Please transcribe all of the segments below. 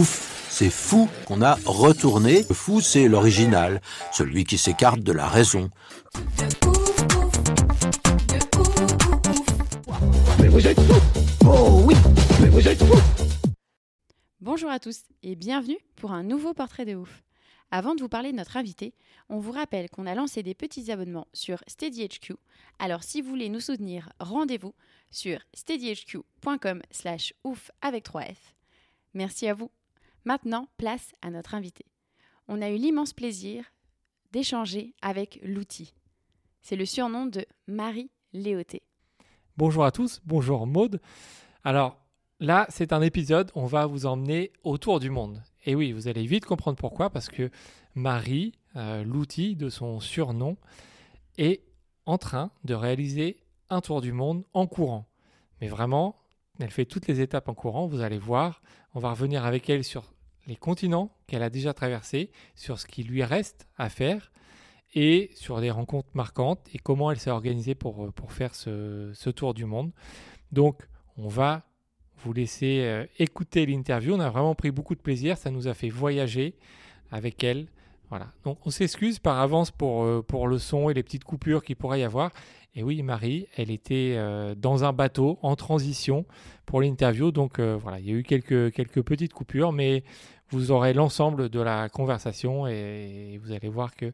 Ouf, c'est fou qu'on a retourné. Le fou, c'est l'original, celui qui s'écarte de la raison. Bonjour à tous et bienvenue pour un nouveau portrait de ouf. Avant de vous parler de notre invité, on vous rappelle qu'on a lancé des petits abonnements sur SteadyHQ. Alors si vous voulez nous soutenir, rendez-vous sur steadyhq.com slash ouf avec 3F. Merci à vous. Maintenant, place à notre invité. On a eu l'immense plaisir d'échanger avec l'outil. C'est le surnom de Marie Léoté. Bonjour à tous, bonjour Maude. Alors là, c'est un épisode, on va vous emmener autour du monde. Et oui, vous allez vite comprendre pourquoi, parce que Marie, euh, l'outil de son surnom, est en train de réaliser un tour du monde en courant. Mais vraiment, elle fait toutes les étapes en courant, vous allez voir. On va revenir avec elle sur les continents qu'elle a déjà traversés, sur ce qui lui reste à faire et sur des rencontres marquantes et comment elle s'est organisée pour, euh, faire ce, ce tour du monde. Donc, on va vous laisser euh, écouter l'interview. On a vraiment pris beaucoup de plaisir. Ça nous a fait voyager avec elle. Voilà. Donc, on s'excuse par avance pour, euh, pour le son et les petites coupures qu'il pourrait y avoir. Et oui, Marie, elle était euh, dans un bateau en transition pour l'interview. Donc, euh, voilà, il y a eu quelques, quelques petites coupures, mais vous aurez l'ensemble de la conversation et vous allez voir que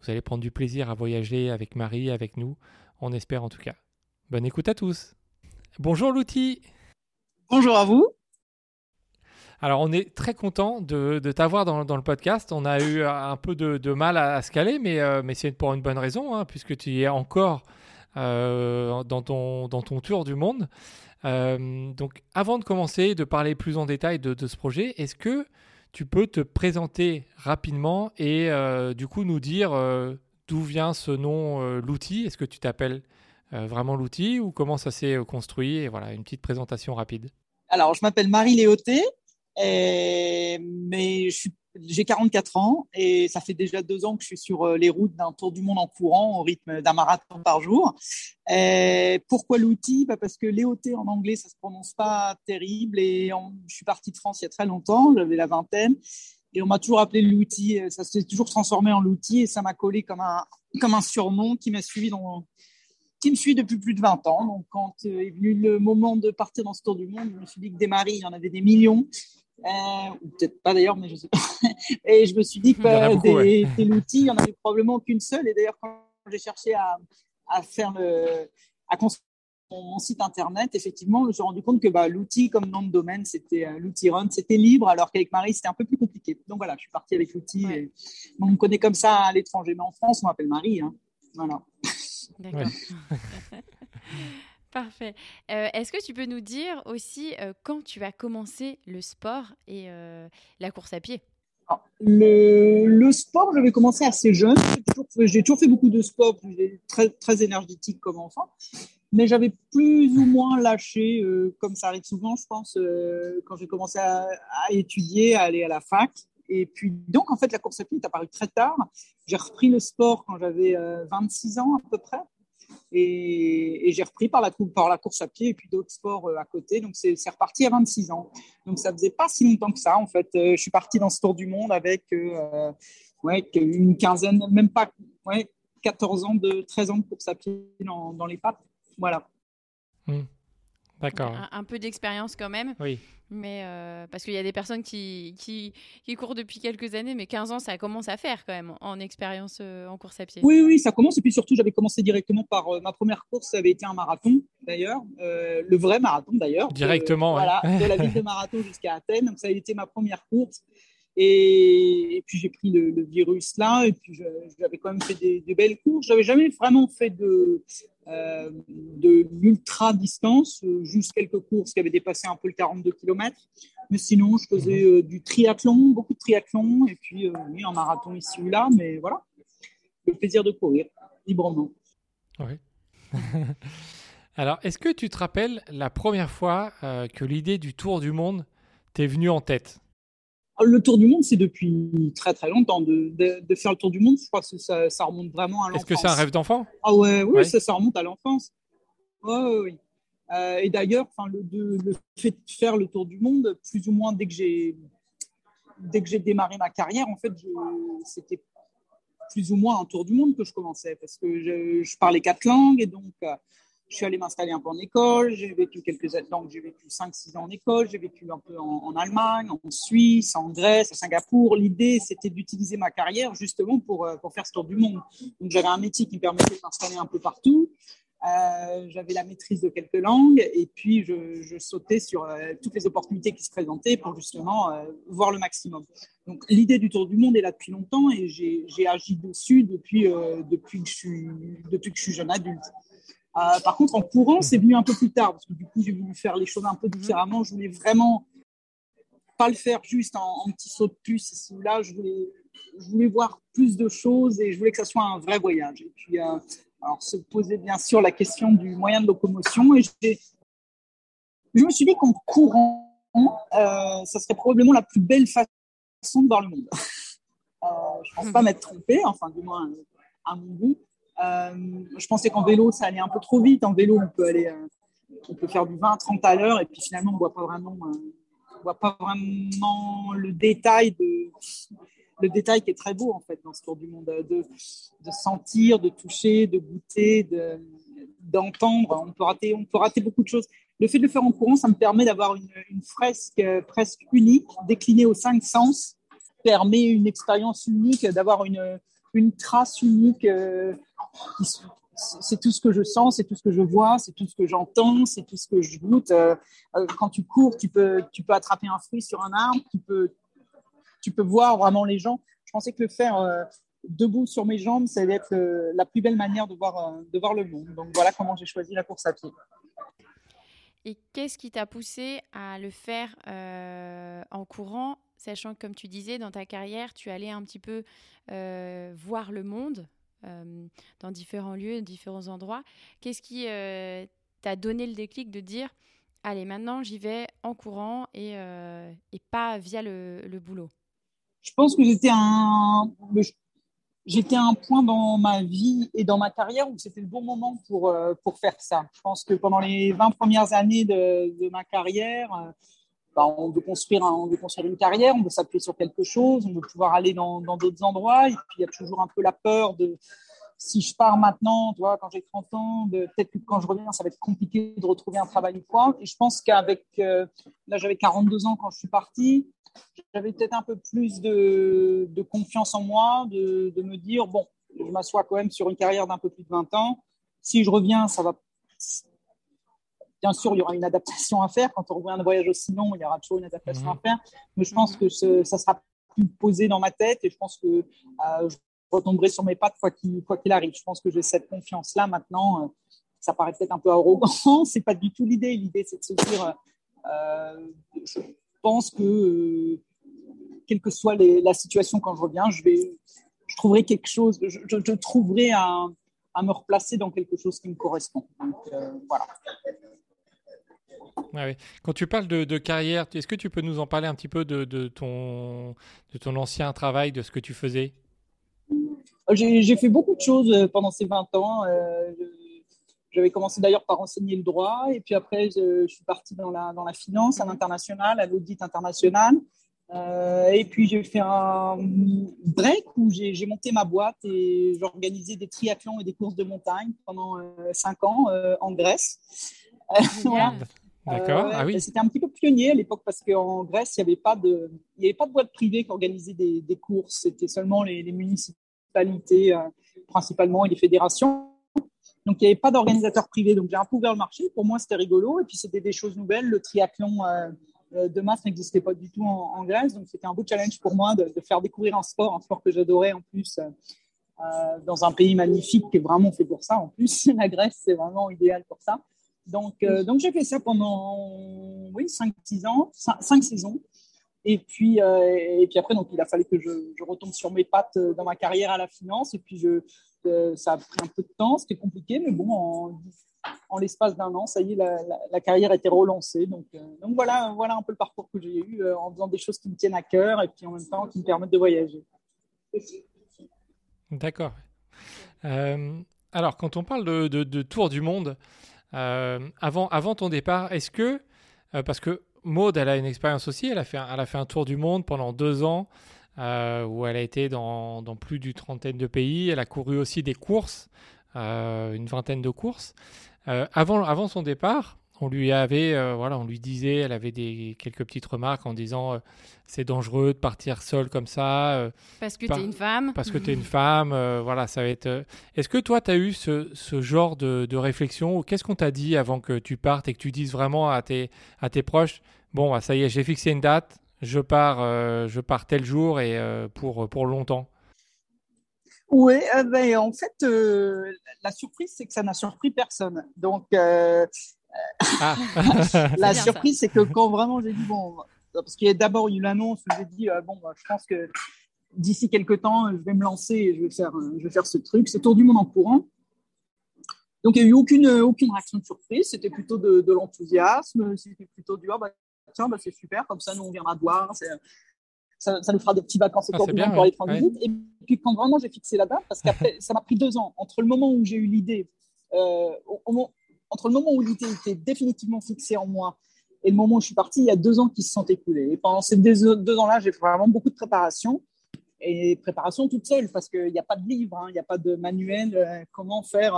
vous allez prendre du plaisir à voyager avec Marie, avec nous. On espère en tout cas. Bonne écoute à tous. Bonjour l'outil. Bonjour à vous. Alors, on est très content de, de t'avoir dans, dans le podcast. On a eu un peu de, de mal à, à se caler, mais, euh, mais c'est pour une bonne raison, hein, puisque tu y es encore dans, ton, dans ton tour du monde. Euh, donc, avant de commencer, de parler plus en détail de, ce projet, est-ce que tu peux te présenter rapidement et euh, du coup nous dire euh, d'où vient ce nom, euh, l'outil Est-ce que tu t'appelles euh, vraiment l'outil ou comment ça s'est euh, construit? Et voilà, une petite présentation rapide. Alors, je m'appelle Marie Léoté, mais je suis- j'ai 44 ans et ça fait déjà deux ans que je suis sur euh, les routes d'un tour du monde en courant au rythme d'un marathon par jour. Et pourquoi l'outil? Bah, Parce que Léoté en anglais, ça se prononce pas terrible et je suis partie de France il y a très longtemps, j'avais la vingtaine. Et on m'a toujours appelé l'outil, ça s'est toujours transformé en l'outil et ça m'a collé comme un, comme un surnom qui m'a suivi qui me suit depuis plus de 20 ans. Donc, quand euh, est venu le moment de partir dans ce tour du monde, je me suis dit que des maris, il y en avait des millions. Euh, ou peut-être pas d'ailleurs, mais je sais pas. Et je me suis dit que Il y en a euh, beaucoup, des, ouais. des outils, il y en avait probablement qu'une seule. Et d'ailleurs, quand j'ai cherché à, à faire le, à construire mon, site internet, effectivement, je me suis rendu compte que bah, l'outil comme nom de domaine, c'était euh, l'outil Run, c'était libre, alors qu'avec Marie, c'était un peu plus compliqué. Donc voilà, je suis partie avec l'outil. Ouais. On me connaît comme ça à l'étranger, mais en France, on m'appelle Marie. Hein. Voilà. D'accord. Parfait. Euh, Est-ce que tu peux nous dire aussi euh, quand tu as commencé le sport et euh, la course à pied? Alors, Le, sport, j'avais commencé assez jeune. J'ai toujours, fait- beaucoup de sport, très, très énergétique comme enfant. Mais j'avais plus ou moins lâché, comme ça arrive souvent, je pense, quand j'ai commencé à, à étudier, à aller à la fac. Et puis, donc, en fait, la course à pied est apparue très tard. J'ai repris le sport quand j'avais euh, 26 ans à peu près. Et, j'ai repris par la, course à pied et puis d'autres sports euh, à côté. Donc, c'est reparti à 26 ans. Donc, ça faisait pas si longtemps que ça. En fait, Euh, je suis parti dans ce tour du monde avec euh, ouais, une quinzaine, même pas, ouais, 14 ans, de 13 ans de course à pied dans, dans les pattes. Voilà. D'accord. un, un peu d'expérience quand même, Oui. mais euh, parce qu'il y a des personnes qui, qui, qui courent depuis quelques années, mais 15 ans, ça commence à faire quand même en, en expérience euh, en course à pied. Oui, oui, ça commence. Et puis surtout, j'avais commencé directement par euh, ma première course, ça avait été un marathon d'ailleurs, euh, le vrai marathon d'ailleurs. Directement, De, ouais. Voilà, de la ville de Marathon jusqu'à Athènes. Donc ça a été ma première course. Et, puis j'ai pris le, virus là, et puis j'avais quand même fait des, belles courses. J'avais jamais vraiment fait de, euh, de l'ultra distance, euh, juste quelques courses qui avaient dépassé un peu le 42 km. Mais sinon, je faisais mhm. euh, du triathlon, beaucoup de triathlon, et puis oui, un marathon ici ou là, mais voilà, le plaisir de courir librement. Oui. Alors, est-ce que tu te rappelles la première fois que l'idée du tour du monde t'est venue en tête? Le tour du monde, c'est depuis très très longtemps. De, de, faire le tour du monde, je crois que ça, ça remonte vraiment à l'enfance. Est-ce que c'est un rêve d'enfant? Ah ouais, oui, Ça, ça remonte à l'enfance. Ouais, oui. Euh, et d'ailleurs, le, le fait de faire le tour du monde, plus ou moins dès que j'ai dès que j'ai démarré ma carrière, en fait, c'était plus ou moins un tour du monde que je commençais parce que je, je parlais quatre langues et donc euh, je suis allé m'installer un peu en école, j'ai vécu quelques années, j'ai vécu 5-6 ans en école, j'ai vécu un peu en, Allemagne, en Suisse, en Grèce, à Singapour. L'idée, c'était d'utiliser ma carrière justement pour, euh, pour faire ce tour du monde. Donc j'avais un métier qui me permettait de m'installer un peu partout. Euh, j'avais la maîtrise de quelques langues et puis je, je sautais sur euh, toutes les opportunités qui se présentaient pour justement voir le maximum. Donc l'idée du tour du monde est là depuis longtemps et j'ai agi dessus depuis, depuis, que je suis, depuis que je suis jeune adulte. Euh, par contre, en courant, c'est venu un peu plus tard, parce que du coup, j'ai voulu faire les choses un peu différemment. Je voulais vraiment pas le faire juste en, petit saut de puce ici ou là. Je voulais, je voulais voir plus de choses et je voulais que ça soit un vrai voyage. Et puis, euh, alors, se poser bien sûr la question du moyen de locomotion. Et je me suis dit qu'en courant, euh, ça serait probablement la plus belle façon de voir le monde. Je pense pas m'être trompée, enfin, du moins à mon goût. Euh, je pensais qu'en vélo, ça allait un peu trop vite. En vélo, on peut aller, euh, on peut faire du 20-30 à l'heure et puis finalement, on voit pas vraiment, euh, on voit pas vraiment le détail de, le détail qui est très beau en fait dans ce tour du monde, de, sentir, de toucher, de goûter, de, d'entendre. On peut rater, on peut rater beaucoup de choses. Le fait de le faire en courant, ça me permet d'avoir une fresque presque unique, déclinée aux cinq sens, permet une expérience unique, d'avoir une, une trace unique c'est tout ce que je sens, c'est tout ce que je vois, c'est tout ce que j'entends, c'est tout ce que je goûte. Euh, euh, quand tu cours, tu peux, tu peux attraper un fruit sur un arbre, tu peux, tu peux voir vraiment les gens. Je pensais que le faire euh, debout sur mes jambes, ça allait être la plus belle manière de voir, de voir le monde. Donc voilà comment j'ai choisi la course à pied. Et qu'est-ce qui t'a poussé à le faire en courant, sachant que comme tu disais, dans ta carrière, tu allais un petit peu voir le monde euh, dans différents lieux, différents endroits. Qu'est-ce qui euh, t'a donné le déclic de dire allez, maintenant j'y vais en courant et, euh, pas via le, boulot? Je pense que j'étais un, j'étais un point dans ma vie et dans ma carrière où c'était le bon moment pour, pour faire ça. Je pense que pendant les 20 premières années de ma carrière, bah, on, veut construire construire une carrière, on veut s'appuyer sur quelque chose, on veut pouvoir aller dans d'autres endroits. Et puis, il y a toujours un peu la peur de si je pars maintenant, quand j'ai 30 ans, peut-être que quand je reviens, ça va être compliqué de retrouver un travail ou quoi. Et je pense qu'avec, euh, là, j'avais 42 ans quand je suis partie, j'avais peut-être un peu plus de, confiance en moi, de me dire, bon, je m'assois quand même sur une carrière d'un peu plus de 20 ans. Si je reviens, ça va Bien sûr, il y aura une adaptation à faire. Quand on revient d'un voyage aussi long, il y aura toujours une adaptation à mhm. faire. Mais je pense mhm. que ça sera plus posé dans ma tête et je pense que euh, je retomberai sur mes pattes quoi qu'il quoi qu'il arrive. Je pense que j'ai cette confiance-là maintenant. Euh, ça paraît peut-être un peu arrogant. c'est pas du tout l'idée. L'idée, c'est de se dire, euh, je pense que quelle que soit la situation quand je reviens, je vais, je trouverai quelque chose. Je, je, trouverai à, à, me replacer dans quelque chose qui me correspond. Donc voilà. Quand tu parles de, carrière, est-ce que tu peux nous en parler un petit peu de, ton, de ton ancien travail, de ce que tu faisais? J'ai fait beaucoup de choses euh, pendant ces 20 ans. Euh, j'avais commencé d'ailleurs par enseigner le droit et puis après je, suis partie dans la, dans la finance à l'international, à l'audit international. Euh, et puis j'ai fait un break où j'ai monté ma boîte et j'organisais des triathlons et des courses de montagne pendant 5 ans en Grèce. D'accord. ah oui. C'était un petit peu pionnier à l'époque parce qu'en Grèce, il n'y avait pas de, il y avait pas de boîte privée qui organisait des, des courses. C'était seulement les, les municipalités euh, principalement et les fédérations. Donc il n'y avait pas d'organisateur privé. Donc j'ai un peu ouvert le marché. Pour moi, c'était rigolo et puis c'était des choses nouvelles. Le triathlon, euh, de masse n'existait pas du tout en, Grèce. Donc, c'était un beau challenge pour moi de, faire découvrir un sport, un sport que j'adorais en plus, dans un pays magnifique qui est vraiment fait pour ça. En plus, la Grèce, c'est vraiment idéal pour ça. Donc, donc j'ai fait ça pendant oui, 5-6 ans, 5 saisons. Et puis, euh, et puis après, donc, il a fallu que je, retombe sur mes pattes euh, dans ma carrière à la finance. Et puis, je, euh, ça a pris un peu de temps, c'était compliqué, mais bon, en, en l'espace d'un an, ça y est, la, la, carrière a été relancée. Donc, donc voilà, voilà un peu le parcours que j'ai eu en faisant des choses qui me tiennent à cœur et puis en même temps qui me permettent de voyager. D'accord. alors, quand on parle de, de tour du monde, avant, avant ton départ, est-ce que, parce que Maude, elle a une expérience aussi. Elle a, fait elle a fait un tour du monde pendant deux ans euh, où elle a été dans, plus d'une trentaine de pays. Elle a couru aussi des courses, euh, une vingtaine de courses. Euh, avant, avant son départ, on lui avait, euh, voilà, on lui disait, elle avait des quelques petites remarques en disant euh, c'est dangereux de partir seule comme ça. Euh, parce que tu es une femme. Parce que tu es une femme, voilà, ça va être. Est-ce que toi, tu as eu ce, ce genre de, de réflexion Qu'est-ce qu'on t'a dit avant que tu partes et que tu dises vraiment à tes, à tes proches bon, bah, ça y est, j'ai fixé une date, je pars, je pars tel jour et pour, pour longtemps? Oui, ben, en fait, la surprise, c'est que ça n'a surpris personne. Donc, ah. la surprise, c'est que quand vraiment j'ai dit, bon, parce qu'il y a d'abord eu l'annonce où j'ai dit, euh, bon, bah, je pense que d'ici quelques temps, je vais me lancer et je vais faire, euh, je vais faire ce truc, c'est tour du monde en courant. Donc, il n'y a eu aucune, aucune réaction de surprise, c'était plutôt de, l'enthousiasme, c'était plutôt du, ah, bah, tiens, bah, c'est super, comme ça, nous, on viendra voir, ça, ça, nous fera des petits vacances autour ah, du monde pour aller prendre visite. Et puis, quand vraiment j'ai fixé la date, parce qu'après, ça m'a pris deux ans, entre le moment où j'ai eu l'idée, euh, au, entre le moment où l'idée était définitivement fixée en moi et le moment où je suis partie, il y a deux ans qui se sont écoulés. Et pendant ces deux, ans-là, j'ai fait vraiment beaucoup de préparation et préparation toute seule parce qu'il n'y a pas de livre, hein, il n'y a pas de manuel. Euh, comment faire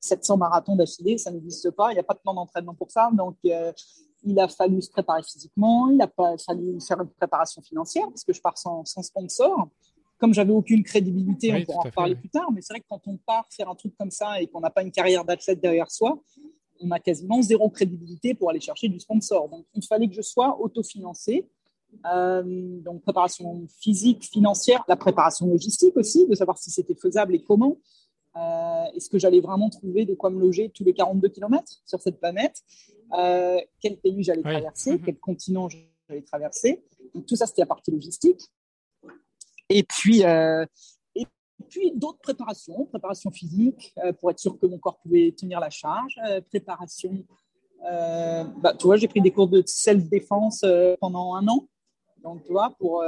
700 euh, marathons d'affilée, ça n'existe pas. Il n'y a pas de plan d'entraînement pour ça. Donc, euh, il a fallu se préparer physiquement, il a fallu faire une préparation financière parce que je pars sans sponsor comme j'avais aucune crédibilité, on pourra en parler plus tard, mais c'est vrai que quand on part faire un truc comme ça et qu'on n'a pas une carrière d'athlète derrière soi, on a quasiment zéro crédibilité pour aller chercher du sponsor. Donc, il fallait que je sois autofinancé. Euh, donc, préparation physique, financière, la préparation logistique aussi, de savoir si c'était faisable et comment. Euh, Est-ce que j'allais vraiment trouver de quoi me loger tous les 42 km sur cette planète? Euh, Quel pays j'allais traverser? Mhm. Quel continent j'allais traverser? Donc, Tout ça, c'était la partie logistique. Et puis, euh, et puis d'autres préparations, préparation physique euh, pour être sûr que mon corps pouvait tenir la charge, euh, préparation. bah, tu vois, j'ai pris des cours de self-défense pendant un an. Donc, tu vois, pour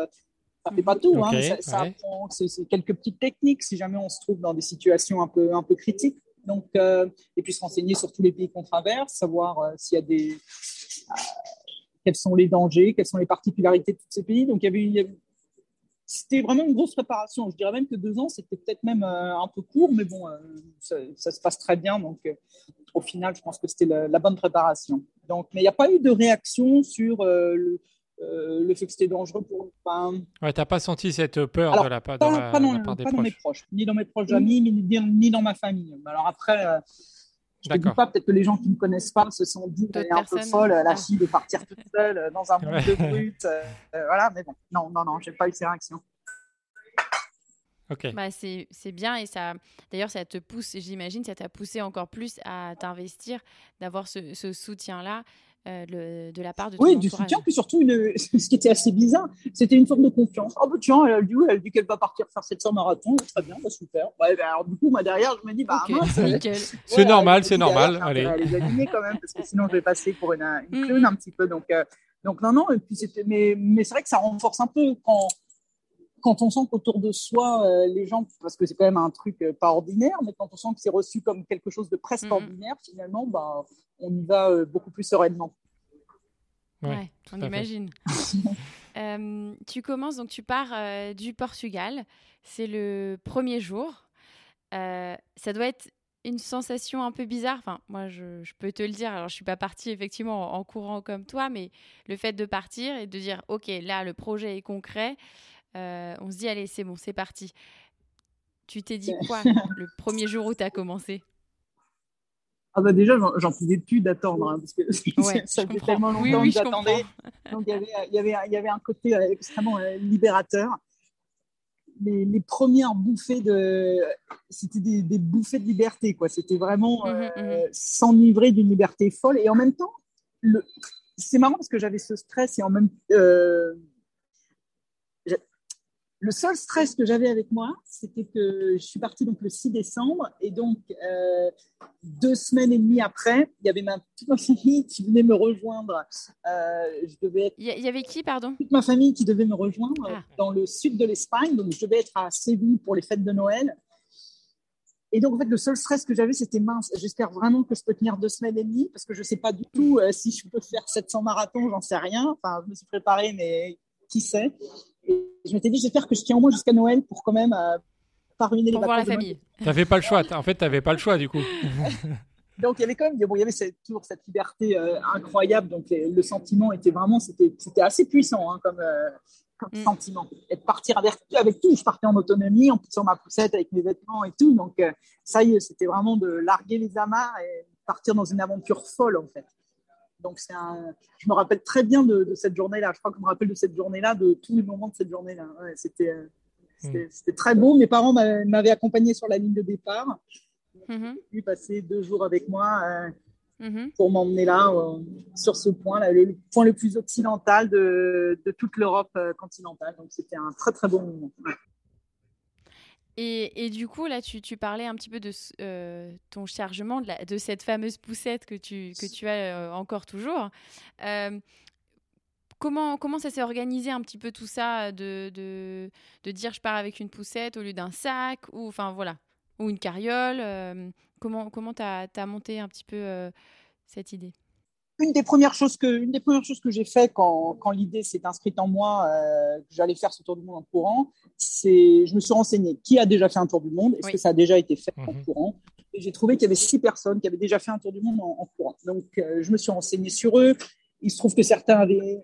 ça fait pas tout, hein, ça, apprend, c'est quelques petites techniques si jamais on se trouve dans des situations un peu, un peu critiques. Donc, et puis se renseigner sur tous les pays qu'on traverse, savoir s'il y a des, quels sont les dangers, quelles sont les particularités de tous ces pays. Donc, il y avait, il y avait c'était vraiment une grosse préparation. Je dirais même que deux ans, c'était peut-être même euh, un peu court, mais bon, euh, ça, se passe très bien. Donc, euh, au final, je pense que c'était la, bonne préparation. Donc, mais il n'y a pas eu de réaction sur le, fait que c'était dangereux pour. Enfin, ouais, t'as pas senti cette peur de la, part des pas proches. dans mes proches, ni dans mes proches amis, ni, ni, dans ma famille. Alors après. Je ne dis pas, peut-être que les gens qui ne me connaissent pas se sont dit qu'elle est un peu folle, la ah. fille de partir toute seule dans un monde de brut. Euh, voilà, mais bon, non, non, non, j'ai pas eu ces réactions. Ok. Bah, c'est bien et ça, d'ailleurs, ça te pousse, j'imagine, ça t'a poussé encore plus à t'investir, d'avoir ce, ce soutien-là. Euh, de la part de ton Oui, du soutien, puis surtout, une, ce qui était assez bizarre, c'était une forme de confiance. Oh, bah, tiens, elle, dit, elle dit qu'elle va partir faire 700 marathons, très bien, bah, super. Ouais, bah, alors, du coup, moi, derrière, je me dis, bah, c'est normal, c'est normal. Allez. Elle est quand même, parce que sinon, je vais passer pour une, une clown un petit peu. Donc, euh, donc non, non, et puis mais, mais c'est vrai que ça renforce un peu quand, quand on sent qu'autour de soi, euh, les gens, parce que c'est quand même un truc pas ordinaire, mais quand on sent que c'est reçu comme quelque chose de presque ordinaire, finalement, bah, on y va euh, beaucoup plus sereinement. Ouais, on imagine. Euh, tu commences, donc tu pars euh, du Portugal. C'est le premier jour. ça doit être une sensation un peu bizarre. Enfin, moi, je, peux te le dire. Alors, je suis pas partie effectivement en, courant comme toi, mais le fait de partir et de dire, ok, là, le projet est concret. On se dit, allez, c'est bon, c'est parti. Tu t'es dit quoi le premier jour où tu as commencé? Ah bah déjà, j'en pouvais plus d'attendre, hein, parce que ça fait tellement longtemps que j'attendais. Donc il y, avait, il, y avait, il y avait un côté extrêmement libérateur. Les, les, premières bouffées de... C'était des, des, bouffées de liberté, quoi. C'était vraiment mmh mmh s'enivrer d'une liberté folle. Et en même temps, le... c'est marrant parce que j'avais ce stress et en même... Euh, le seul stress que j'avais avec moi, c'était que je suis partie donc le 6 décembre et donc euh, deux semaines et demie après, il y avait ma, toute ma famille qui venait me rejoindre. Euh, je devais Il y avait qui, pardon? Toute ma famille qui devait me rejoindre ah. dans le sud de l'Espagne. Donc je devais être à Séville pour les fêtes de Noël. Et donc, en fait, le seul stress que j'avais, c'était mince. J'espère vraiment que je peux tenir deux semaines et demie parce que je ne sais pas du tout euh, si je peux faire 700 marathons, j'en sais rien. Enfin, je me suis préparée, mais qui sait? Je m'étais dit, j'espère que je tiens au moins jusqu'à Noël pour quand même euh, pas ruiner pour les voir la famille. Tu n'avais pas le choix. En fait, tu n'avais pas le choix du coup. donc il y avait quand même, bon, il y avait toujours cette liberté euh, incroyable. Donc le sentiment était vraiment, c'était, c'était assez puissant hein, comme, euh, comme mm. sentiment. Et de partir avec, avec tout. Je partais en autonomie, en poussant ma poussette avec mes vêtements et tout. Donc ça y est, c'était vraiment de larguer les amarres et partir dans une aventure folle en fait. Donc, c'est un... je me rappelle très bien de, cette journée-là. Je crois que je me rappelle de cette journée-là, de tous les moments de cette journée-là. Euh, c'était, c'était, très beau. Mes parents m'avaient accompagné sur la ligne de départ. Ils ont passer deux jours avec moi euh, mm-hmm. pour m'emmener là, euh, sur ce point, là, le, point le plus occidental de, de toute l'Europe continentale. Donc, c'était un très, très beau moment. Et, du coup, là, tu, parlais un petit peu de euh, ton chargement, de, de, cette fameuse poussette que tu, que tu as euh, encore toujours. Euh, comment, comment ça s'est organisé un petit peu tout ça, de, de, de, dire je pars avec une poussette au lieu d'un sac, ou, enfin, voilà, ou une carriole Comment tu as, as, monté un petit peu cette idée? Une des premières choses que, une des premières choses que j'ai fait quand, quand l'idée s'est inscrite en moi, euh, que j'allais faire ce tour du monde en courant, c'est, je me suis renseigné qui a déjà fait un tour du monde, est-ce que ça a déjà été fait en mhm. courant? Et j'ai trouvé qu'il y avait six personnes qui avaient déjà fait un tour du monde en, courant. Donc, euh, je me suis renseigné sur eux. Il se trouve que certains avaient,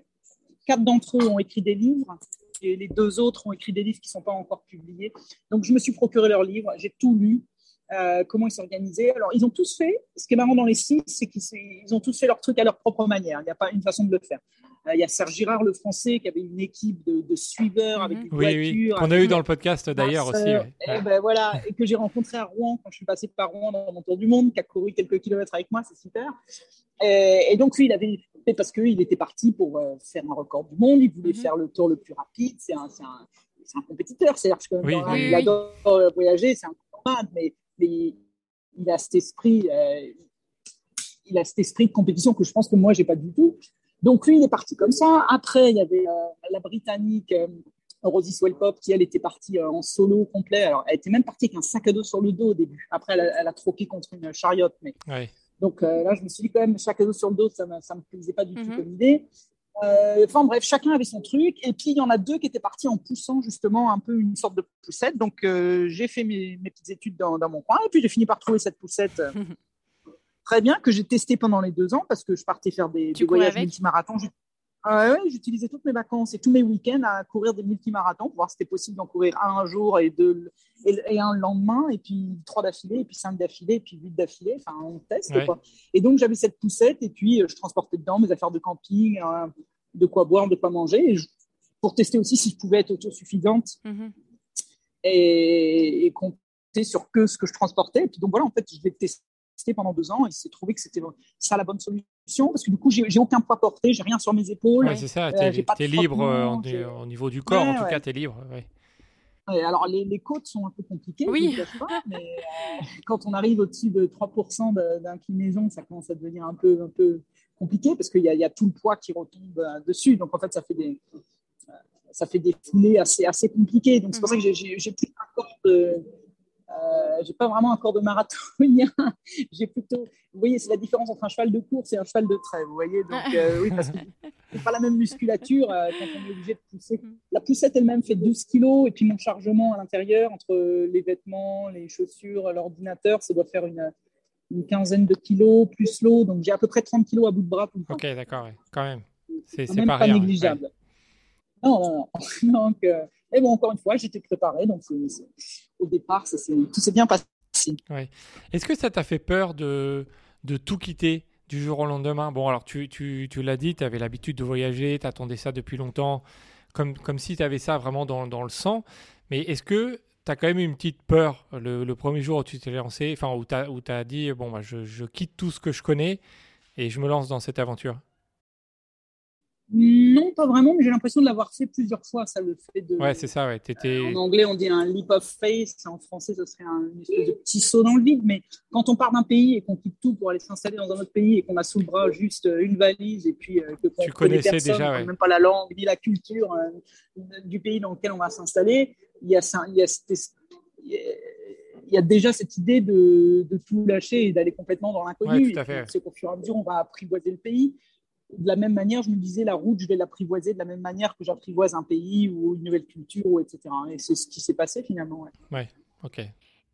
quatre d'entre eux ont écrit des livres et les deux autres ont écrit des livres qui ne sont pas encore publiés. Donc, je me suis procuré leurs livres, j'ai tout lu. Euh, comment ils s'organisaient. Alors, ils ont tous fait, ce qui est marrant dans les six, c'est qu'ils ont tous fait leur truc à leur propre manière. Il n'y a pas une façon de le faire. Euh, il y a Serge Girard, le français, qui avait une équipe de, suiveurs avec des oui, voitures. Oui, qu'on a eu dans le podcast d'ailleurs aussi. Et, ben, voilà, et que j'ai rencontré à Rouen quand je suis passé par Rouen dans mon tour du monde, qui a couru quelques kilomètres avec moi, c'est super. Et, donc, lui, il avait fait parce qu'il était parti pour euh, faire un record du monde, il voulait mhm. faire le tour le plus rapide. C'est un, un, un, compétiteur, c'est-à-dire qu'il adore voyager, c'est un combat, mais il a cet esprit, euh, il a cet esprit de compétition que je pense que moi j'ai pas du tout. Donc lui, il est parti comme ça. Après, il y avait euh, la Britannique euh, Rosie Swellpop qui elle était partie en solo complet. Alors elle était même partie avec un sac à dos sur le dos au début. Après, elle a, troqué contre une chariote. Mais donc là, je me suis dit quand même sac à dos sur le dos, ça ne me plaisait pas du tout mm-hmm. comme idée. Euh, enfin bref, chacun avait son truc. Et puis il y en a deux qui étaient partis en poussant justement un peu une sorte de poussette. Donc euh, j'ai fait mes, petites études dans, mon coin. Et puis j'ai fini par trouver cette poussette euh, très bien que j'ai testée pendant les deux ans parce que je partais faire des, des voyages multimarathons. Ah j'utilisais toutes mes vacances et tous mes week-ends à courir des multimarathons pour voir si c'était possible d'en courir un, jour et, deux, et, un le lendemain, et puis trois d'affilée, et puis cinq d'affilée, et puis huit d'affilée. Enfin, on teste. Quoi. Et donc, j'avais cette poussette, et puis euh, je transportais dedans mes affaires de camping, euh, de quoi boire, de quoi manger, pour tester aussi si je pouvais être autosuffisante mm-hmm. et, et compter sur que ce que je transportais. Et puis, donc voilà, en fait, je l'ai testé pendant deux ans et s'est trouvé que c'était ça la bonne solution parce que du coup j'ai aucun poids porté, j'ai rien sur mes épaules. c'est ça, euh, tu es, libre euh, au niveau du corps, en tout cas tu es libre. alors les, les, côtes sont un peu compliquées, oui. mais euh, quand on arrive au-dessus de 3% d'inclinaison, ça commence à devenir un peu, un peu compliqué parce qu'il y, y, a tout le poids qui retombe dessus. Donc en fait, ça fait des, ça fait des foulées assez, assez compliquées. Donc c'est pour ça que j'ai plus un corps de euh, j'ai pas vraiment un corps de marathonien. j'ai plutôt, vous voyez, c'est la différence entre un cheval de course et un cheval de trait. Vous voyez, donc euh, oui, parce que c'est pas la même musculature euh, quand on est obligé de pousser. Mm. La poussette elle-même fait 12 kilos et puis mon chargement à l'intérieur entre les vêtements, les chaussures, l'ordinateur, ça doit faire une, une quinzaine de kilos plus l'eau. Donc j'ai à peu près 30 kilos à bout de bras tout le temps. Ok, d'accord, quand même. C'est pas, pas négligeable. Non, donc, et bon, encore une fois, j'étais préparé. Donc, au départ, tout s'est bien passé. Est-ce que ça t'a fait peur de, de tout quitter du jour au lendemain? Bon, alors tu, tu, tu l'as dit, tu avais l'habitude de voyager, tu attendais ça depuis longtemps, comme, comme si tu avais ça vraiment dans, dans le sang. Mais est-ce que tu as quand même eu une petite peur le, premier jour où tu t'es lancé, enfin où tu as, dit, bon, bah, je quitte tout ce que je connais et je me lance dans cette aventure? Non, pas vraiment, mais j'ai l'impression de l'avoir fait plusieurs fois. Ça le fait de. Ouais, c'est ça. Ouais. Étais... en anglais, on dit un leap of faith. En français, ce serait un espèce de petit saut dans le vide. Mais quand on part d'un pays et qu'on quitte tout pour aller s'installer dans un autre pays et qu'on a sous le bras juste une valise et puis euh, que tu connaissais personnes, déjà, ouais. même pas la langue ni la culture euh, du pays dans lequel on va s'installer, il y a, il y a il y a déjà cette idée de, de tout lâcher et d'aller complètement dans l'inconnu. Ouais, c'est qu'au fur et à mesure, on va apprivoiser le pays de la même manière, je me disais, la route, je vais l'apprivoiser de la même manière que j'apprivoise un pays ou une nouvelle culture, ou etc. Et c'est ce qui s'est passé finalement. Ouais, ouais ok.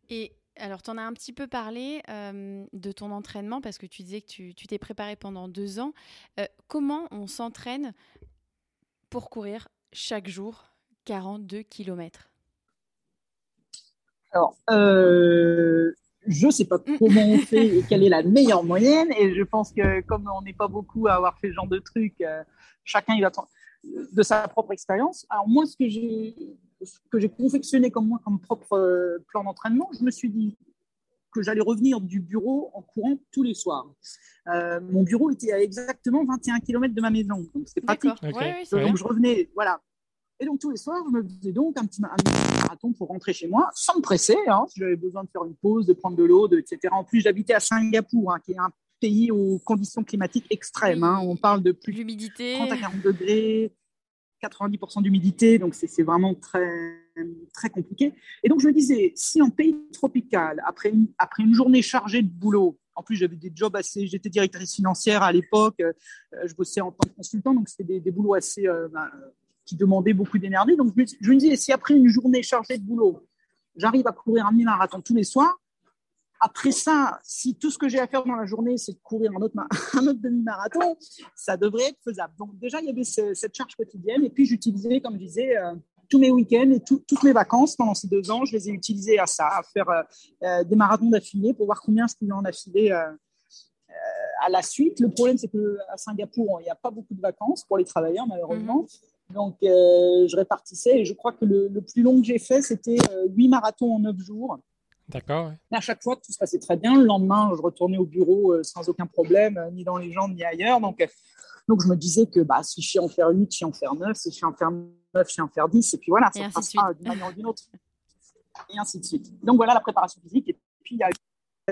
Et alors, tu en as un petit peu parlé euh, de ton entraînement parce que tu disais que tu t'es préparé pendant deux ans. Euh, comment on s'entraîne pour courir chaque jour 42 km Alors, euh, je ne sais pas mm. comment on fait et quelle est la meilleure moyenne. Et je pense que comme on n'est pas beaucoup à avoir fait ce genre de truc, euh, chacun il va de sa propre expérience. Alors moi, ce que j'ai que j'ai confectionné comme moi comme propre euh, plan d'entraînement, je me suis dit que j'allais revenir du bureau en courant tous les soirs. Euh, mon bureau était à exactement 21 km de ma maison, donc c'était pratique. donc je revenais, voilà, et donc, tous les soirs, je me faisais donc un petit, marathon pour rentrer chez moi, sans me presser, hein, si j'avais besoin de faire une pause, de prendre de l'eau, etc. En plus, j'habitais à Singapour, hein, qui est un pays aux conditions climatiques extrêmes. Hein. On parle de plus de 30 à 40 degrés, 90% d'humidité, donc c'est vraiment très, très compliqué. Et donc, je me disais, si en pays tropical, après une, après une journée chargée de boulot, en plus, j'avais des jobs assez. J'étais directrice financière à l'époque. Euh, je bossais en tant que consultant, donc c'était des, des, boulots assez euh, ben, qui demandait beaucoup d'énergie. Donc, je me, disais, si après une journée chargée de boulot, j'arrive à courir un demi-marathon tous les soirs, après ça, si tout ce que j'ai à faire dans la journée, c'est de courir un autre, demi-marathon, ça devrait être faisable. Donc, déjà, il y avait cette charge quotidienne. Et puis, j'utilisais, comme je disais, euh, tous mes week-ends et toutes mes vacances pendant ces deux ans, je les ai utilisés à ça, à faire euh, euh, des marathons d'affilée pour voir combien je pouvais en affiler à la suite. Le problème, c'est qu'à Singapour, il n'y a pas beaucoup de vacances pour les travailleurs, malheureusement. Donc, euh, je répartissais et je crois que le, plus long que j'ai fait, c'était euh, huit marathons en neuf jours. D'accord. Mais à chaque fois, tout se passait très bien. Le lendemain, je retournais au bureau euh, sans aucun problème, ni dans les jambes, ni ailleurs. Donc, donc je me disais que bah, si je sais en faire 8, je sais en faire 9. Si je sais en faire 9, je sais en faire 10. Et puis voilà, ça passera d'une manière ou d'une autre. Et ainsi de suite. Donc voilà la préparation physique. Et puis, il y a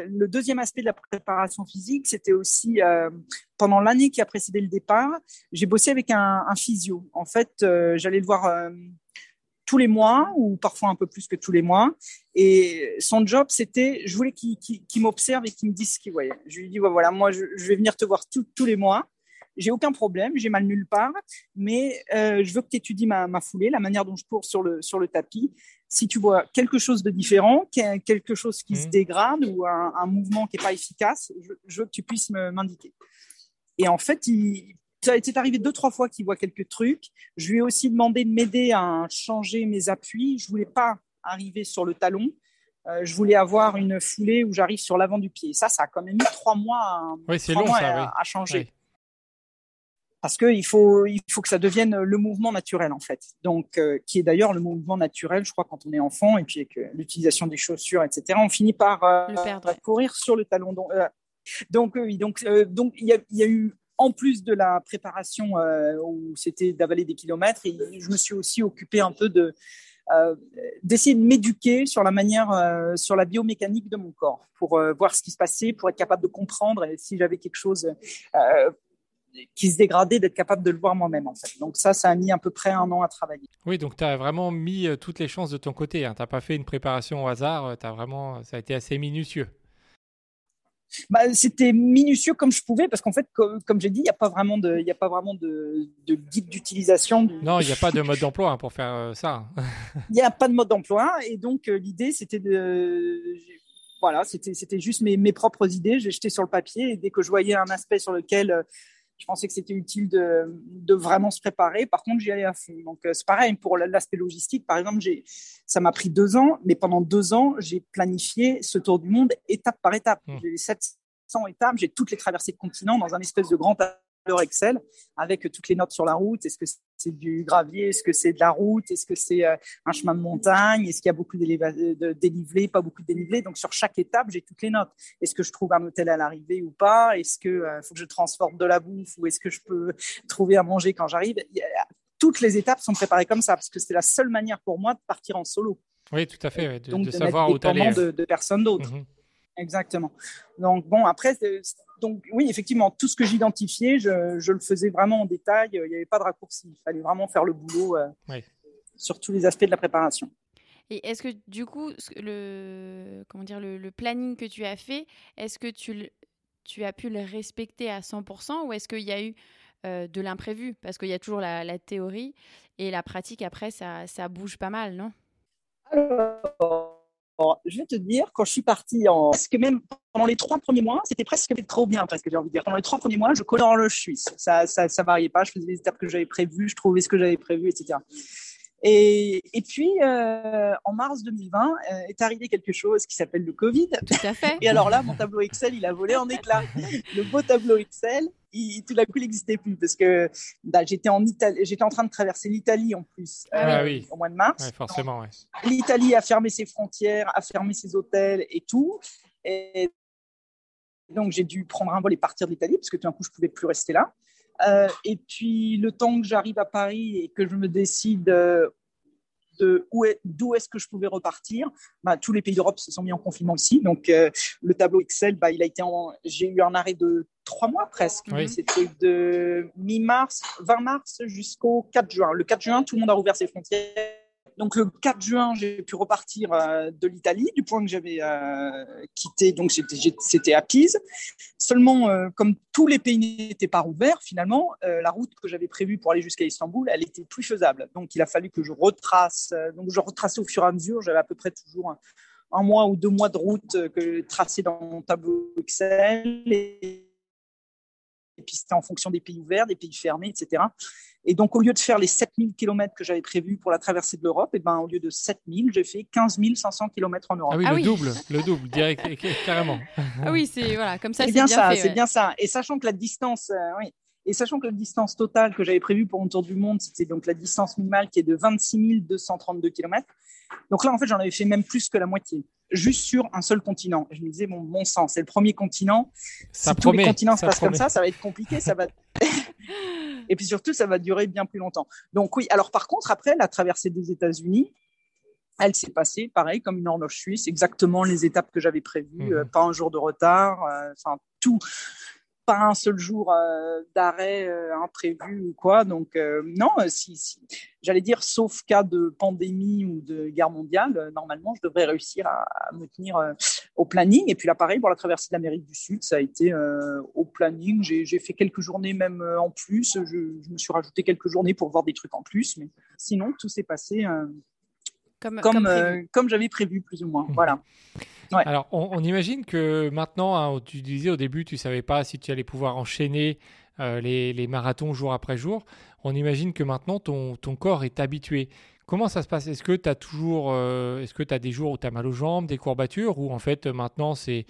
le deuxième aspect de la préparation physique, c'était aussi euh, pendant l'année qui a précédé le départ, j'ai bossé avec un, physio. En fait, euh, j'allais le voir euh, tous les mois ou parfois un peu plus que tous les mois. Et son job, c'était, je voulais qu'il m'observe et qu'il me dise ce qu'il voyait. Je lui dis, voilà, moi, je, vais venir te voir tous les mois. J'ai aucun problème, j'ai mal nulle part, mais je veux que tu étudies ma, ma, foulée, la manière dont je cours sur le, sur le tapis, si tu vois quelque chose de différent, quelque chose qui se mmh. dégrade ou un, mouvement qui n'est pas efficace, je, veux que tu puisses m'indiquer. Et en fait, il, ça été arrivé deux, trois fois qu'il voit quelques trucs. Je lui ai aussi demandé de m'aider à changer mes appuis. Je voulais pas arriver sur le talon. Euh, je voulais avoir une foulée où j'arrive sur l'avant du pied. Ça, ça a quand même mis trois mois à, oui, long, ça, à, changer parce qu'il faut, il faut que ça devienne le mouvement naturel en fait. Donc, euh, qui est d'ailleurs le mouvement naturel, je crois, quand on est enfant et puis avec euh, l'utilisation des chaussures, etc. On finit par euh, courir sur le talon. Donc, donc oui, donc donc il y a, y a, eu en plus de la préparation où c'était d'avaler des kilomètres, et je me suis aussi occupé un peu de d'essayer de m'éduquer sur la manière, sur la biomécanique de mon corps, pour voir ce qui se passait, pour être capable de comprendre si j'avais quelque chose qui se dégradait, d'être capable de le voir moi-même en fait. Donc ça, ça a mis à peu près un an à travailler. Oui, donc tu as vraiment mis euh, toutes les chances de ton côté. Hein. Tu n'as pas fait une préparation au hasard, euh, as vraiment, ça a été assez minutieux. Bah, c'était minutieux comme je pouvais parce qu'en fait, comme, j'ai dit, il n'y a pas vraiment de, y a pas vraiment de, guide d'utilisation. Non, il n'y a pas de mode d'emploi hein, pour faire euh, ça. Il n'y a pas de mode d'emploi et donc l'idée c'était de, voilà, c'était juste mes, mes propres idées. J'ai jeté sur le papier et dès que je voyais un aspect sur lequel je pensais que c'était utile de, de, vraiment se préparer. Par contre, j'y allais à fond. Donc, euh, c'est pareil pour l'aspect logistique. Par exemple, ça m'a pris deux ans, mais pendant deux ans, j'ai planifié ce tour du monde étape par étape. Mmh. J'ai sept étapes, j'ai toutes les traversées de continents dans un espèce de grand tableur Excel avec toutes les notes sur la route. Est-ce que c'est du gravier? Est-ce que c'est de la route? Est-ce que c'est euh, un chemin de montagne? Est-ce qu'il y a beaucoup de dénivelé? Pas beaucoup de dénivelé Donc sur chaque étape, j'ai toutes les notes. Est-ce que je trouve un hôtel à l'arrivée ou pas? Est-ce que euh, faut que je transporte de la bouffe ou est-ce que je peux trouver à manger quand j'arrive? Toutes les étapes sont préparées comme ça parce que c'est la seule manière pour moi de partir en solo. Oui, tout à fait. de, Donc, de, savoir où aller. De, de personne d'autre. Mhm. Exactement. Donc bon, après, donc oui, effectivement, tout ce que j'identifiais, je, je, le faisais vraiment en détail. Il n'y avait pas de raccourci. Il fallait vraiment faire le boulot euh, sur tous les aspects de la préparation. Et est-ce que du coup, le, comment dire, le, planning que tu as fait, est-ce que tu, tu as pu le respecter à 100% ou est-ce qu'il y a eu euh, de l'imprévu? Parce qu'il y a toujours la, la, théorie et la pratique, après, ça, ça bouge pas mal, non? Alors, je vais te dire, quand je suis partie en. Parce que même pendant les trois premiers mois, c'était presque trop bien, presque, j'ai envie de dire. Pendant les trois premiers mois, je collais en le suisse. Ça, ça, ça variait pas. Je faisais les étapes que j'avais prévues, je trouvais ce que j'avais prévu, etc. Et, et puis, euh, en mars 2020, euh, est arrivé quelque chose qui s'appelle le Covid. Tout à fait. Et alors là, mon tableau Excel, il a volé en éclats. Le beau tableau Excel, il, tout d'un coup, il n'existait plus parce que bah, j'étais en Italie, j'étais en train de traverser l'Italie en plus ah, oui. au mois de mars. Ouais, forcément, ouais. L'Italie a fermé ses frontières, a fermé ses hôtels et tout. Et donc, j'ai dû prendre un vol et partir d'Italie parce que tout d'un coup, je pouvais plus rester là. Euh, et puis, le temps que j'arrive à Paris et que je me décide euh, de d'où est, ce que je pouvais repartir, bah, tous les pays d'Europe se sont mis en confinement aussi. Donc, euh, le tableau Excel, bah, il a été j'ai eu un arrêt de trois mois presque. C'était de mi-mars, 20 mars jusqu'au 4 juin. Le 4 juin, tout le monde a rouvert ses frontières donc le 4 juin, j'ai pu repartir euh, de l'Italie, du point que j'avais euh, quitté, donc c'était à Pise. Seulement, euh, comme tous les pays n'étaient pas rouverts, finalement, la route que j'avais prévue pour aller jusqu'à Istanbul, elle était plus faisable. Donc il a fallu que je retrace, donc je retraçais au fur et à mesure, j'avais à peu près toujours un, mois ou deux mois de route que tracé dans mon tableau Excel. Et puis c'était en fonction des pays ouverts, des pays fermés, etc. Et donc, au lieu de faire les 7000 km que j'avais prévus pour la traversée de l'Europe, et eh ben, au lieu de 7000, j'ai fait 15 500 km en Europe. Ah oui, le double, le double, direct, carrément. Ah oui, c'est voilà, comme ça, c'est bien, ça, c'est bien ça. Et sachant que la distance, euh, oui, et sachant que la distance totale que j'avais prévue pour mon tour du monde, c'était donc la distance minimale qui est de 26 232 km. Donc là, en fait, j'en avais fait même plus que la moitié, juste sur un seul continent. je me disais, bon, bon sang, c'est le premier continent. Ça si tous les continents se passent comme ça, ça va être compliqué, ça va. Et puis surtout, ça va durer bien plus longtemps. Donc oui, alors par contre, après la traversée des États-Unis, elle s'est passée pareil comme une horloge suisse, exactement les étapes que j'avais prévues, mmh. euh, pas un jour de retard, euh, enfin tout, pas un seul jour euh, d'arrêt euh, imprévu ou quoi. Donc euh, non, si, si j'allais dire, sauf cas de pandémie ou de guerre mondiale, normalement, je devrais réussir à, me tenir au planning. Et puis là, pareil, pour la traversée de l'Amérique du Sud, ça a été au planning. J'ai fait quelques journées même en plus. Je, je, me suis rajouté quelques journées pour voir des trucs en plus. Mais sinon, tout s'est passé comme, comme, comme j'avais prévu, plus ou moins. Mmh. Voilà. Alors, on, imagine que maintenant, hein, tu disais au début, tu savais pas si tu allais pouvoir enchaîner euh, les, marathons jour après jour. On imagine que maintenant, ton, ton corps est habitué. Comment ça se passe? Est-ce que tu as toujours, euh, est-ce que tu as des jours où tu as mal aux jambes, des courbatures, ou en fait maintenant c'est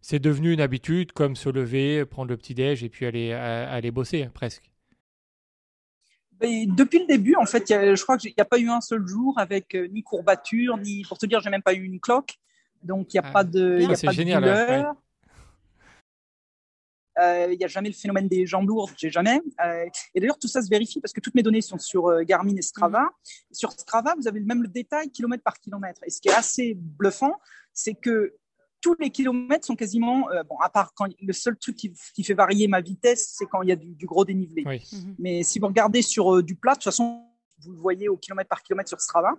c'est devenu une habitude comme se lever, prendre le petit déj et puis aller aller bosser presque? Depuis le début, en fait, je crois qu'il n'y a pas eu un seul jour avec euh, ni courbature, ni, pour te dire, j'ai même pas eu une cloque. Donc, il n'y a, pas de, y a pas de douleur. Euh, il n'y a jamais le phénomène des jambes lourdes, j'ai jamais. Euh, et d'ailleurs, tout ça se vérifie parce que toutes mes données sont sur euh, Garmin et Strava. Mhm. Sur Strava, vous avez même le détail kilomètre par kilomètre. Et ce qui est assez bluffant, c'est que tous les kilomètres sont quasiment, bon, à part quand le seul truc qui, fait varier ma vitesse, c'est quand il y a du, gros dénivelé. Mhm. Mais si vous regardez sur du plat, de toute façon, vous le voyez au kilomètre par kilomètre sur Strava,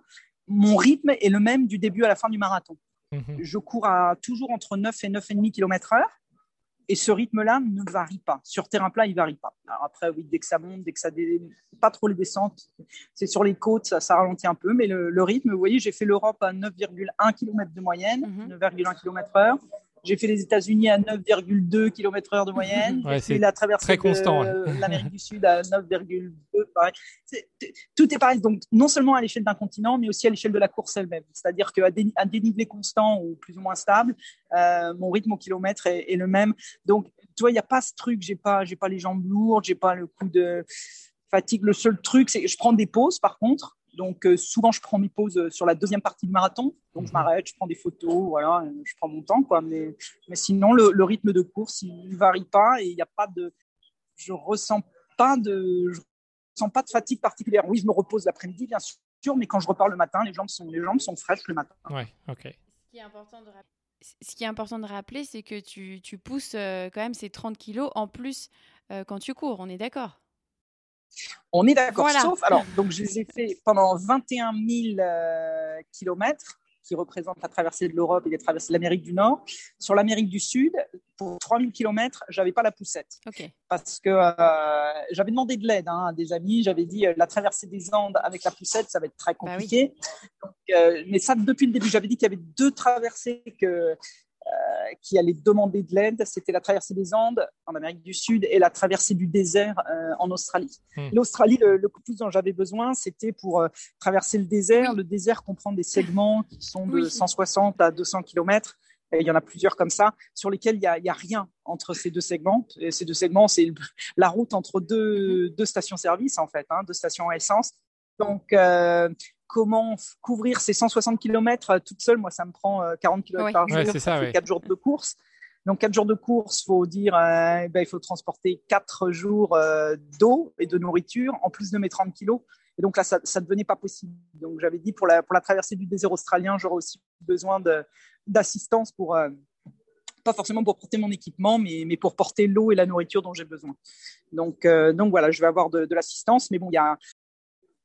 mon rythme est le même du début à la fin du marathon. Mhm. Je cours à toujours entre 9 et 9,5 km heure. Et ce rythme-là ne varie pas. Sur terrain plat, il ne varie pas. Alors après, oui, dès que ça monte, dès que ça dé... pas trop les descentes, c'est sur les côtes, ça, ça, ralentit un peu. Mais le, rythme, vous voyez, j'ai fait l'Europe à 9,1 km de moyenne, 9,1 km heure. J'ai fait les États-Unis à 9,2 km/h de moyenne. Ouais, c'est la traversée très constant, de l'Amérique du Sud à 9,2. pareil. Tout est pareil. Donc, non seulement à l'échelle d'un continent, mais aussi à l'échelle de la course elle-même. C'est-à-dire qu'à des, à des niveaux constants ou plus ou moins stables, euh, mon rythme au kilomètre est, est le même. Donc, tu vois, il n'y a pas ce truc. J'ai pas, j'ai pas les jambes lourdes, j'ai pas le coup de fatigue. Le seul truc, c'est que je prends des pauses, par contre. Donc, euh, souvent, je prends mes pauses euh, sur la deuxième partie du marathon. Donc, je Mhm. m'arrête, je prends des photos, voilà, euh, je prends mon temps, quoi. Mais, mais sinon, le, le rythme de course, il ne varie pas et il n'y a pas de. Je ressens pas de. Je ressens pas de fatigue particulière. Oui, je me repose l'après-midi, bien sûr, mais quand je repars le matin, les jambes sont, les jambes sont fraîches le matin. Ouais, ok. Ce qui est important de rappeler, ce qui est important de rappeler, c'est que tu, tu pousses euh, quand même ces 30 kilos en plus euh, quand tu cours, on est d'accord? On est d'accord. Voilà. Sauf, alors, donc je les ai fait pendant 21 000 euh, kilomètres, qui représentent la traversée de l'Europe et la traversée de l'Amérique du Nord. Sur l'Amérique du Sud, pour 3 000 kilomètres, j'avais pas la poussette parce que euh, j'avais demandé de l'aide hein, à des amis. J'avais dit euh, la traversée des Andes avec la poussette, ça va être très Bah oui. compliqué. Donc, euh, mais ça, depuis le début, j'avais dit qu'il y avait deux traversées que, qui allaient demander de l'aide. C'était la traversée des Andes en Amérique du Sud et la traversée du désert euh, en Australie. Hmm. L'Australie, le, le coup de pouce dont j'avais besoin, c'était pour euh, traverser le désert. Le désert comprend des segments qui sont de Oui. 160 à 200 kilomètres. Il y en a plusieurs comme ça, sur lesquels il n'y a, rien entre ces deux segments. Et ces deux segments, c'est la route entre deux, deux stations-service, en fait, hein, deux stations à essence. Donc, euh, comment couvrir ces 160 km toute seule Moi, ça me prend euh, 40 km Ouais. par jour. Ouais, c'est ça, fait ouais. quatre jours de course. Donc, quatre jours de course, faut dire, euh, ben, il faut transporter quatre jours euh, d'eau et de nourriture, en plus de mes 30 kilos. Et donc là, ça ne devenait pas possible. Donc, j'avais dit, pour la, pour la traversée du désert australien, j'aurais aussi besoin d'assistance pour, euh, pas forcément pour porter mon équipement, mais, mais pour porter l'eau et la nourriture dont j'ai besoin. Donc, euh, donc voilà, je vais avoir de, de l'assistance, mais bon, il y a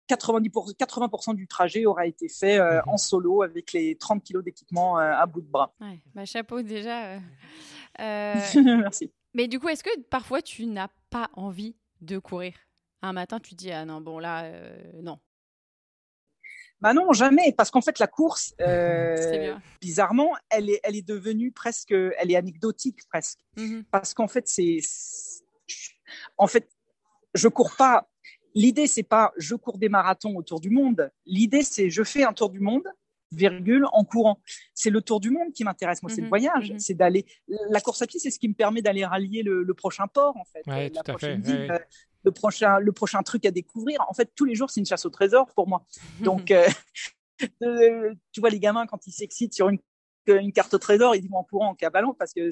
90%, 80% du trajet aura été fait euh, Mhm. en solo avec les 30 kilos d'équipement euh, à bout de bras. Ouais. Bah, chapeau déjà. euh. Merci. mais du coup, est-ce que parfois tu n'as pas envie de courir? Un matin, tu te dis ah non bon là non. Bah non, jamais, parce qu'en fait, la course, euh, bizarrement, elle est, elle est devenue presque, elle est anecdotique presque. Mhm. parce qu'en fait, c'est, en fait, je cours pas. L'idée, c'est pas je cours des marathons autour du monde. L'idée, c'est je fais un tour du monde, virgule, en courant. C'est le tour du monde qui m'intéresse. Moi, c'est le Mhm, voyage. mhm. C'est d'aller. La course à pied, c'est ce qui me permet d'aller rallier le, le prochain port, en fait. Ouais, la tout à prochaine fait, ville, ouais. euh, le prochain, le prochain truc à découvrir. En fait, tous les jours, c'est une chasse au trésor pour moi. Donc, euh, euh, tu vois, les gamins, quand ils s'excitent sur une, une carte au trésor, ils vont en courant, en cavalant, parce que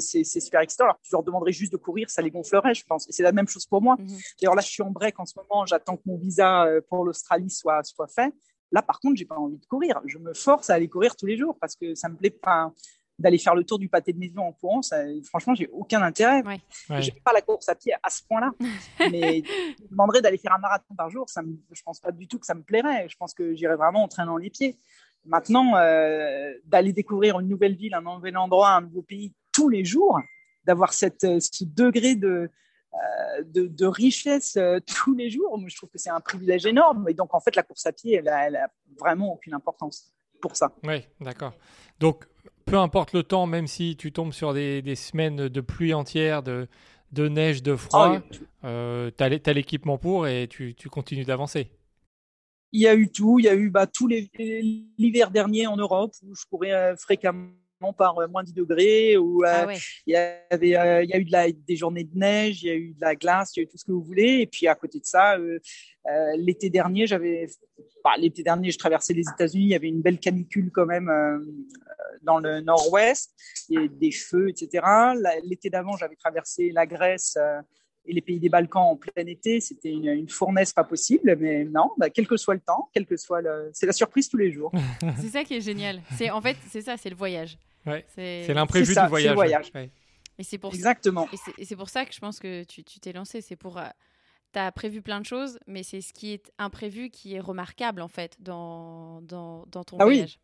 c'est super excitant. Alors, tu leur demanderais juste de courir, ça les gonflerait, je pense. Et c'est la même chose pour moi. Mhm. D'ailleurs, là, je suis en break en ce moment, j'attends que mon visa euh, pour l'Australie soit, soit fait. Là, par contre, j'ai pas envie de courir. Je me force à aller courir tous les jours parce que ça me plaît pas d'aller faire le tour du pâté de maison en courant. Ça, franchement, j'ai aucun intérêt. Ouais. Ouais. J'aime pas la course à pied à ce point-là. Mais je me demanderais d'aller faire un marathon par jour. Ça me, je pense pas du tout que ça me plairait. Je pense que j'irais vraiment en traînant les pieds. Maintenant, euh, d'aller découvrir une nouvelle ville, un nouvel endroit, un nouveau pays tous les jours, d'avoir cette, euh, ce degré de, euh, de, de richesse euh, tous les jours, moi, je trouve que c'est un privilège énorme. Et donc, en fait, la course à pied, elle a, elle a vraiment aucune importance pour ça. Oui, d'accord. Donc, peu importe le temps, même si tu tombes sur des, des semaines de pluie entière, de, de neige, de froid, Ah, tu as l'équipement pour et tu, tu continues d'avancer. Il y a eu tout. Il y a eu bah, tout les- l'hiver dernier en Europe où je courais fréquemment par euh, moins 10 degrés. Où, euh, Ah ouais. il, y avait, euh, il y a eu de la, des journées de neige, il y a eu de la glace, il y a eu tout ce que vous voulez. Et puis à côté de ça, l'été dernier, j'avais, bah, l'été dernier, je traversais les États-Unis. Il y avait une belle canicule quand même dans le nord-ouest, des feux, etc. L'été d'avant, j'avais traversé la Grèce. Euh, et les pays des Balkans en plein été, c'était une, une fournaise pas possible, mais non, bah, quel que soit le temps, quel que soit le, c'est la surprise tous les jours. C'est ça qui est génial. C'est en fait c'est ça, c'est le voyage. Ouais. C'est C'est l'imprévu C'est ça, du voyage. c'est le voyage. ouais. et c'est pour Exactement. Et c'est- et c'est pour ça que je pense que tu tu t'es lancé. C'est pour. tu as prévu plein de choses, mais c'est ce qui est imprévu qui est remarquable, en fait, dans, dans, dans ton Ah oui.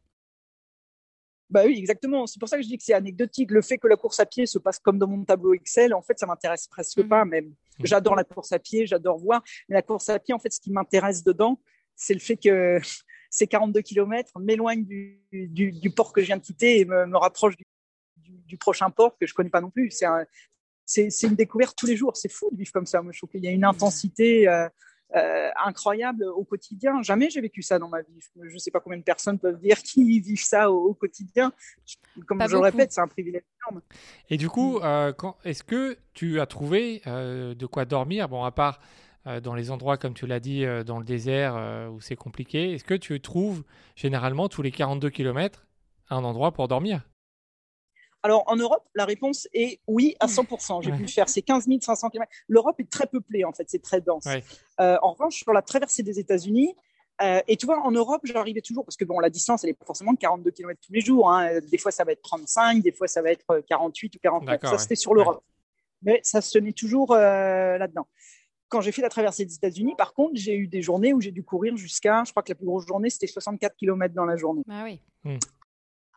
Bah oui, exactement. C'est pour ça que je dis que c'est anecdotique. Le fait que la course à pied se passe comme dans mon tableau Excel, en fait, ça m'intéresse presque Mhm. pas même. J'adore la course à pied, j'adore voir. Mais la course à pied, en fait, ce qui m'intéresse dedans, c'est le fait que ces 42 km m'éloignent du, du, du port que je viens de quitter et me, me rapproche du, du, prochain port que je connais pas non plus. C'est c'est une découverte tous les jours. C'est fou de vivre comme ça. Moi, je trouve qu'il y a une intensité euh, euh, incroyable au quotidien. Jamais j'ai vécu ça dans ma vie. Je ne sais pas combien de personnes peuvent dire qu'ils vivent ça au, quotidien. Comme je le répète, c'est un privilège énorme. Et du coup, euh, est-ce que tu as trouvé de quoi dormir? Bon, à part dans les endroits, comme tu l'as dit, dans le désert où c'est compliqué, est-ce que tu trouves généralement tous les 42 km un endroit pour dormir? Alors, en Europe, la réponse est oui à 100%. J'ai pu le faire, c'est 15 500 km. L'Europe est très peuplée, en fait, c'est très dense. Euh, en revanche, sur la traversée des États-Unis, euh, et tu vois, en Europe, j'arrivais toujours, parce que bon, la distance, elle n'est pas forcément de 42 km tous les jours. Hein. Des fois, ça va être 35, des fois, ça va être 48 ou 49. Ça, c'était sur l'Europe. Mais ça se tenait toujours euh, là-dedans. Quand j'ai fait la traversée des États-Unis, par contre, j'ai eu des journées où j'ai dû courir jusqu'à, je crois que la plus grosse journée, c'était 64 km dans la journée. Ah oui.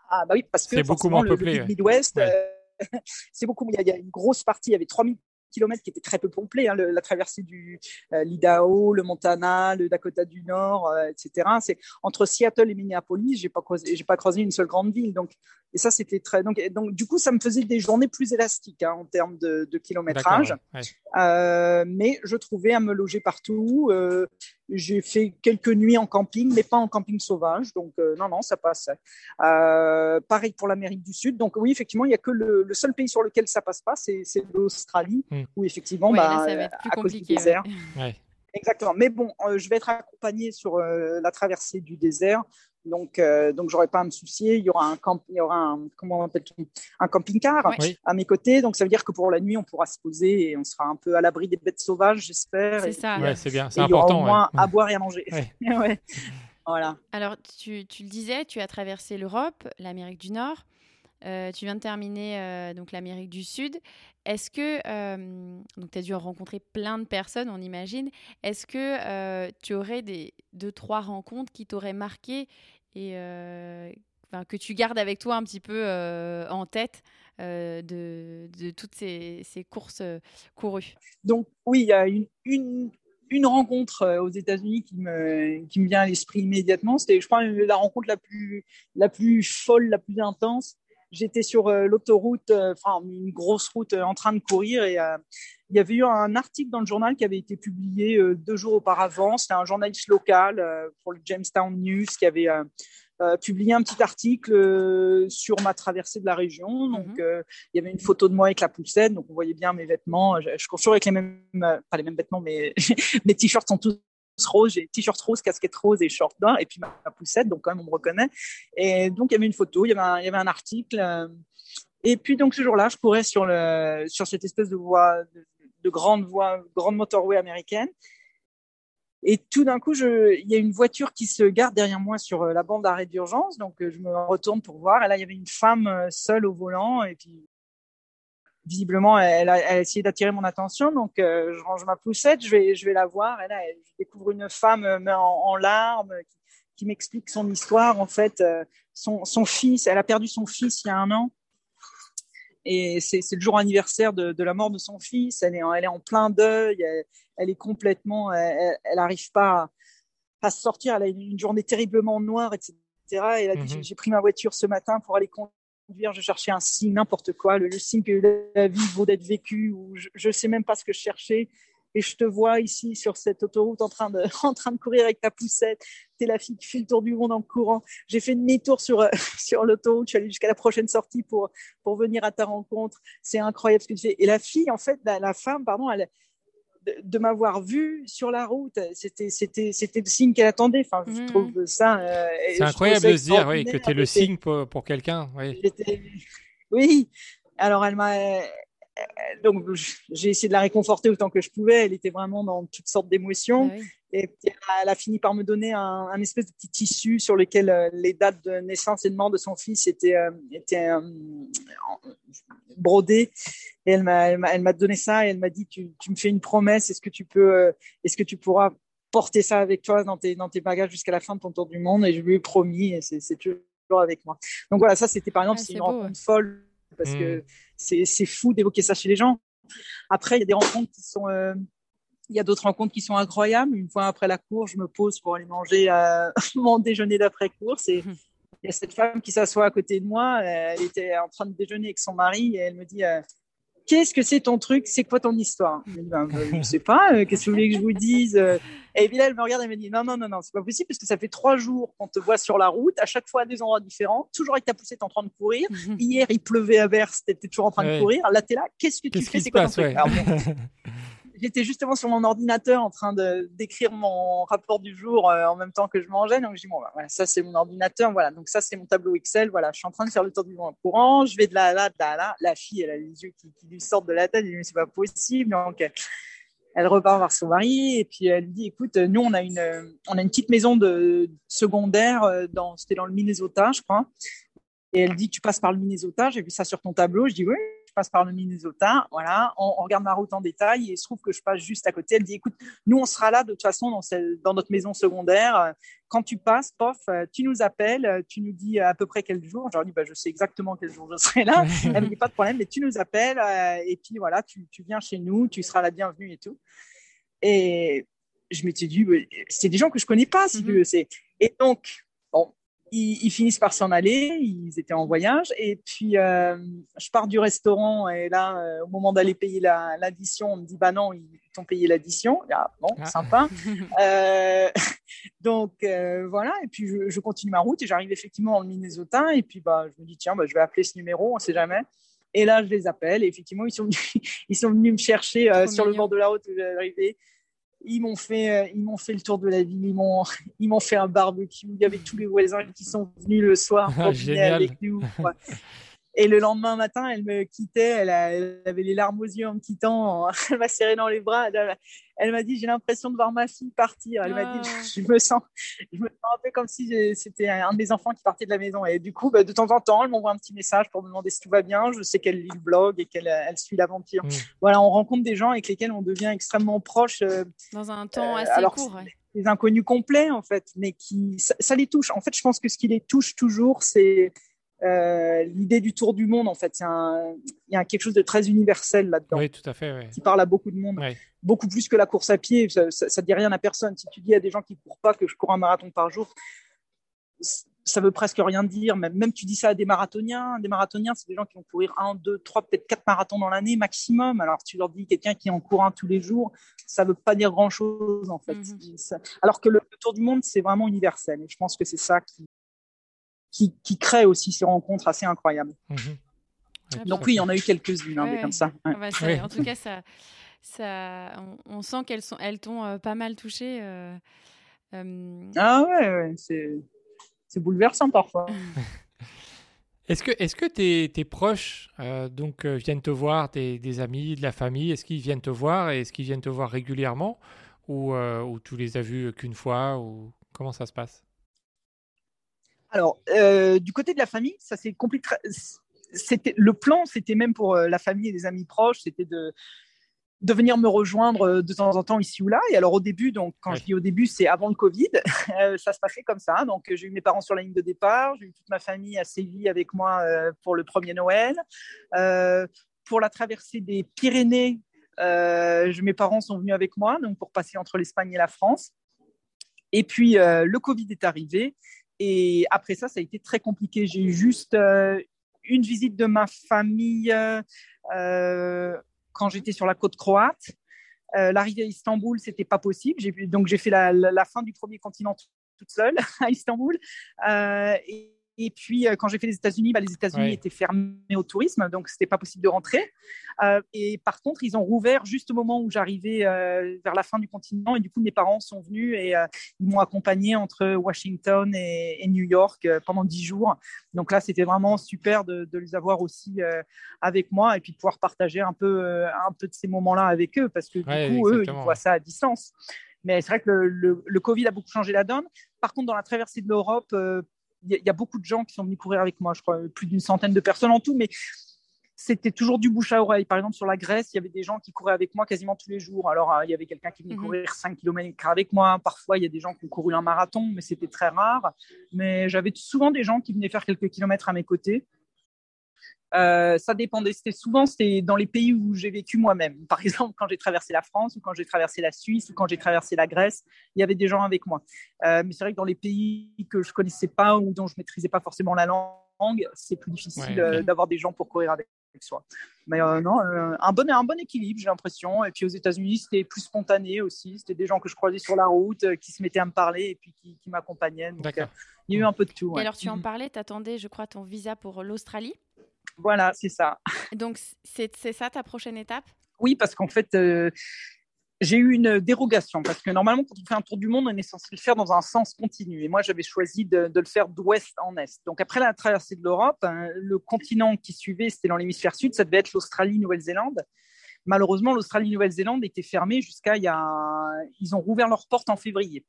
Ah bah oui, parce que c'est beaucoup moins peuplé. Le, Midwest, euh, c'est beaucoup. Il y, a, une grosse partie. Il y avait 3000 kilomètres qui étaient très peu peuplés. Hein, la traversée du euh, l'Idaho, le Montana, le Dakota du Nord, euh, etc. C'est entre Seattle et Minneapolis. J'ai pas j'ai pas croisé une seule grande ville. Donc et ça c'était très. Donc, donc du coup ça me faisait des journées plus élastiques hein, en termes de, de kilométrage. mais je trouvais à me loger partout. J'ai fait quelques nuits en camping, mais pas en camping sauvage. Donc, euh, non, non, ça passe. Euh, pareil pour l'Amérique du Sud. Donc, oui, effectivement, il n'y a que le, seul pays sur lequel ça passe pas, c'est l'Australie, hmm. où effectivement, bah, ça va être plus compliqué, désert. Exactement. Mais bon, euh, je vais être accompagné sur la traversée du désert. Donc, euh, donc j'aurais pas à me soucier. Il y aura un camp, il y aura un, comment on un camping-car à mes côtés. Donc, ça veut dire que pour la nuit, on pourra se poser et on sera un peu à l'abri des bêtes sauvages, j'espère. C'est ça. Ouais, c'est bien. C'est important. Il y aura au moins à boire et à manger. voilà. Alors, tu, tu, le disais, tu as traversé l'Europe, l'Amérique du Nord. Euh, tu viens de terminer euh, l'Amérique du Sud. Est-ce que euh, donc tu as dû rencontrer plein de personnes, on imagine. Est-ce que tu aurais des deux trois rencontres qui t'auraient marqué et que tu gardes avec toi un petit peu en tête de, de, toutes ces, ces courses courues? Donc oui, il y a une, une, une rencontre aux États-Unis qui me, qui me vient à l'esprit immédiatement. C'était, je crois, la rencontre la plus, la plus folle, la plus intense j'étais sur euh, l'autoroute, euh, enfin une grosse route euh, en train de courir et il y avait eu un article dans le journal qui avait été publié deux jours auparavant. C'était un journaliste local pour le Jamestown News qui avait publié un petit article sur ma traversée de la région. Donc, mhm. il y avait une photo de moi avec la poussette, donc on voyait bien mes vêtements. Je, je cours toujours avec les mêmes, pas les mêmes vêtements, mais mes t-shirts sont tous rose, j'ai t-shirt rose, casquette rose et short noir, et puis ma, poussette, donc quand même on me reconnaît. Et donc il y avait une photo, il y avait un, article. Euh, et puis donc ce jour-là, je courais sur cette espèce de grande voie, grande motorway américaine. Et tout d'un coup, il y a une voiture qui se garde derrière moi sur euh, la bande d'arrêt d'urgence. Donc, euh, je me retourne pour voir. Et là, il y avait une femme seule au volant. Et puis, visiblement, elle a, essayé d'attirer mon attention. Donc, euh, je range ma poussette, je vais, je vais la voir. Et là, je découvre une femme euh, en, larmes qui, m'explique son histoire. En fait, euh, son, son, fils, elle a perdu son fils il y a un an. Et c'est le jour anniversaire de, de, la mort de son fils. Elle est, en, elle est en plein deuil. Elle, est complètement, elle n'arrive pas à, se sortir. Elle a une, journée terriblement noire, etc. Et dit, mhm. j'ai pris ma voiture ce matin pour aller je cherchais un signe, n'importe quoi, le, signe que la vie vaut d'être vécue, ou je ne sais même pas ce que je cherchais. Et je te vois ici sur cette autoroute en train de, en train de courir avec ta poussette. Tu es la fille qui fait le tour du monde en courant. J'ai fait demi-tour sur, euh, sur l'autoroute. Je suis allée jusqu'à la prochaine sortie pour, pour venir à ta rencontre. C'est incroyable ce que tu fais. Et la fille, en fait, la, la femme, pardon, elle, de, m'avoir vu sur la route, c'était c'était c'était le signe qu'elle attendait. Enfin, je mmh. trouve ça. Euh, c'est incroyable de se dire, oui, que tu es le signe pour, pour quelqu'un. Oui. oui. Alors elle m'a donc j'ai essayé de la réconforter autant que je pouvais. Elle était vraiment dans toutes sortes d'émotions. Ah et elle a fini par me donner un, espèce de petit tissu sur lequel euh, les dates de naissance et de mort de son fils étaient, euh, étaient euh, brodées. Et elle m'a, elle m'a donné ça et elle m'a dit tu, tu, me fais une promesse. Est-ce que tu peux, est-ce que tu pourras porter ça avec toi dans tes, dans tes bagages jusqu'à la fin de ton tour du monde? Et je lui ai promis. Et c'est, toujours avec moi. Donc voilà, ça c'était par exemple ah, une rencontre folle parce que mmh. c'est, c'est fou d'évoquer ça chez les gens. Après, il y a des rencontres qui sont il y a d'autres rencontres qui sont incroyables. Une fois après la course, je me pose pour aller manger euh, mon déjeuner d'après course et, il y a cette femme qui s'assoit à côté de moi. Elle était en train de déjeuner avec son mari et elle me dit qu'est-ce que c'est ton truc? C'est quoi ton histoire? Je ne ben, ben, sais pas, euh, qu'est-ce que vous voulez que je vous dise Et puis là, elle me regarde et me dit non, non, non, non, c'est pas possible parce que ça fait trois jours qu'on te voit sur la route, à chaque fois à des endroits différents, toujours avec ta poussette en train de courir. Hier, il pleuvait à verse, tu étais toujours en train de courir. Là, tu es là, qu'est-ce que tu fais? C'est quoi ton truc? j'étais justement sur mon ordinateur en train de d'écrire mon rapport du jour euh, en même temps que je mangeais. Donc, je dis, bon, bah, voilà, ça, c'est mon ordinateur. Voilà. Donc, ça, c'est mon tableau Excel. Voilà. Je suis en train de faire le tour du monde courant. Je vais de là, là, de là. La fille, elle a les yeux qui, lui sortent de la tête. Elle dit, mais c'est pas possible. Donc, elle repart voir son mari et puis elle dit, écoute, nous, on a une, on a une petite maison de secondaire euh, dans, c'était dans le Minnesota, je crois. Et elle dit, tu passes par le Minnesota. J'ai vu ça sur ton tableau. Je dis, oui passe par le Minnesota. Voilà, on, regarde ma route en détail et il se trouve que je passe juste à côté. Elle dit écoute, nous, on sera là de toute façon dans, dans notre maison secondaire. Quand tu passes, pof, tu nous appelles, tu nous dis à peu près quel jour. Je leur dis bah, je sais exactement quel jour je serai là. Elle me dit pas de problème, mais tu nous appelles euh, et puis voilà, tu, tu viens chez nous, tu seras la bienvenue et tout. Et je m'étais dit, c'est des gens que je connais pas, si mm -hmm. Et donc, ils, finissent par s'en aller, ils étaient en voyage, et puis euh, je pars du restaurant, et là, euh, au moment d'aller payer l'addition, on me dit, bah non, ils t'ont payé l'addition. Ah, bon, ah. sympa. euh, donc voilà, et puis je, je, continue ma route, et j'arrive effectivement dans le Minnesota, et puis bah, je me dis, tiens, bah, je vais appeler ce numéro, on ne sait jamais. Et là, je les appelle, et effectivement, ils sont venus, ils sont venus me chercher sur le bord de la route où j'arrivais ils m'ont fait, euh, ils m'ont fait le tour de la ville. Ils m'ont, ils m'ont fait un barbecue. Il y avait tous les voisins qui sont venus le soir pour dîner avec nous. Et le lendemain matin, elle me quittait. Elle, avait les larmes aux yeux en me quittant. Elle m'a serré dans les bras. Elle, m'a dit J'ai l'impression de voir ma fille partir. Elle m'a dit ah. je me, sens, je me sens un peu comme si c'était un de mes enfants qui partait de la maison. Et du coup, bah, de temps en temps, elle m'envoie un petit message pour me demander si tout va bien. Je sais qu'elle lit le blog et qu'elle elle suit l'aventure. Mm. Voilà, on rencontre des gens avec lesquels on devient extrêmement proche. Euh, Dans un temps euh, assez court. Des inconnus complets, en fait, mais qui, ça, ça les touche. En fait, je pense que ce qui les touche toujours, c'est euh, l'idée du tour du monde, en fait, il y a quelque chose de très universel là-dedans. Oui, tout à fait. Qui parle à beaucoup de monde. Beaucoup plus que la course à pied. Ça, ne dit rien à personne. Si tu dis à des gens qui courent pas que je cours un marathon par jour, ça veut presque rien dire. Même, même tu dis ça à des marathoniens. Des marathoniens, c'est des gens qui vont courir un, deux, trois, peut-être quatre marathons dans l'année maximum. Alors tu leur dis quelqu'un qui en court un tous les jours, ça veut pas dire grand-chose en fait. Mhm. Alors que le, le, tour du monde, c'est vraiment universel. Et je pense que c'est ça qui, qui, qui crée aussi ces rencontres assez incroyables. Mhm. Donc oui, il y en a eu quelques-unes hein, comme ça. Ah bah, en tout cas, ça, ça, on, sent qu'elles sont, elles t'ont euh, pas mal touché. Euh, euh... Ah ouais, ouais c'est bouleversant parfois. Est-ce que, est-ce que tes, tes proches euh, donc, euh, viennent te voir, tes, des amis, de la famille Est-ce qu'ils viennent te voir et est-ce qu'ils viennent te voir régulièrement ou, ou tu les as vus qu'une fois ou comment ça se passe? Alors, euh, du côté de la famille, ça s'est compliqué. C'était le plan, c'était même pour euh, la famille et les amis proches, c'était de de venir me rejoindre euh, de temps en temps ici ou là. Et alors au début, donc quand je dis au début, c'est avant le Covid, ça se passait comme ça. Donc j'ai eu mes parents sur la ligne de départ, j'ai eu toute ma famille à Séville avec moi pour le premier Noël. pour la traversée des Pyrénées, mes parents sont venus avec moi, donc pour passer entre l'Espagne et la France. Et puis le Covid est arrivé et après ça, ça a été très compliqué. J'ai eu juste euh, une visite de ma famille euh, quand j'étais sur la côte croate. Euh, L'arrivée à Istanbul, c'était pas possible. Donc j'ai fait la, fin du premier continent toute seule à Istanbul. et, et puis, euh, quand j'ai fait les États-Unis, bah, les États-Unis étaient fermés au tourisme, donc c'était pas possible de rentrer. Euh, et par contre, ils ont rouvert juste au moment où j'arrivais euh, vers la fin du continent. Et du coup, mes parents sont venus et ils m'ont accompagné entre Washington et, New York pendant dix jours. Donc là, c'était vraiment super de, les avoir aussi avec moi et puis de pouvoir partager un peu, un peu de ces moments-là avec eux, parce que du coup, eux, ils voient ça à distance. Mais c'est vrai que le, le, Covid a beaucoup changé la donne. Par contre, dans la traversée de l'Europe, il y, a beaucoup de gens qui sont venus courir avec moi, je crois, plus d'une centaine de personnes en tout, mais c'était toujours du bouche à oreille. Par exemple, sur la Grèce, il y avait des gens qui couraient avec moi quasiment tous les jours. Alors, euh, il y avait quelqu'un qui venait mhm. courir 5 km avec moi. Parfois, il y a des gens qui ont couru un marathon, mais c'était très rare. Mais j'avais souvent des gens qui venaient faire quelques kilomètres à mes côtés. Euh, ça dépendait. C'était souvent c'était dans les pays où j'ai vécu moi-même. Par exemple, quand j'ai traversé la France ou quand j'ai traversé la Suisse ou quand j'ai traversé la Grèce, il y avait des gens avec moi. Euh, mais c'est vrai que dans les pays que je connaissais pas ou dont je maîtrisais pas forcément la langue, c'est plus difficile Ouais, d'avoir des gens pour courir avec soi. Mais euh, non, euh, un bon un bon équilibre, j'ai l'impression. Et puis aux États-Unis, c'était plus spontané aussi. C'était des gens que je croisais sur la route, euh, qui se mettaient à me parler et puis qui, qui m'accompagnaient. Donc, euh, D'accord. il y a eu un peu de tout. Et ouais. alors, tu en Mhm. parlais, t'attendais, je crois, ton visa pour l'Australie? Voilà, c'est ça. Donc, c'est c'est ça ta prochaine étape? Oui, parce qu'en fait, euh, j'ai eu une dérogation. Parce que normalement, quand on fait un tour du monde, on est censé le faire dans un sens continu. Et moi, j'avais choisi de, de le faire d'ouest en est. Donc, après la traversée de l'Europe, hein, le continent qui suivait, c'était dans l'hémisphère sud, ça devait être l'Australie-Nouvelle-Zélande. Malheureusement, l'Australie-Nouvelle-Zélande était fermée jusqu'à il y a. Ils ont rouvert leurs portes en février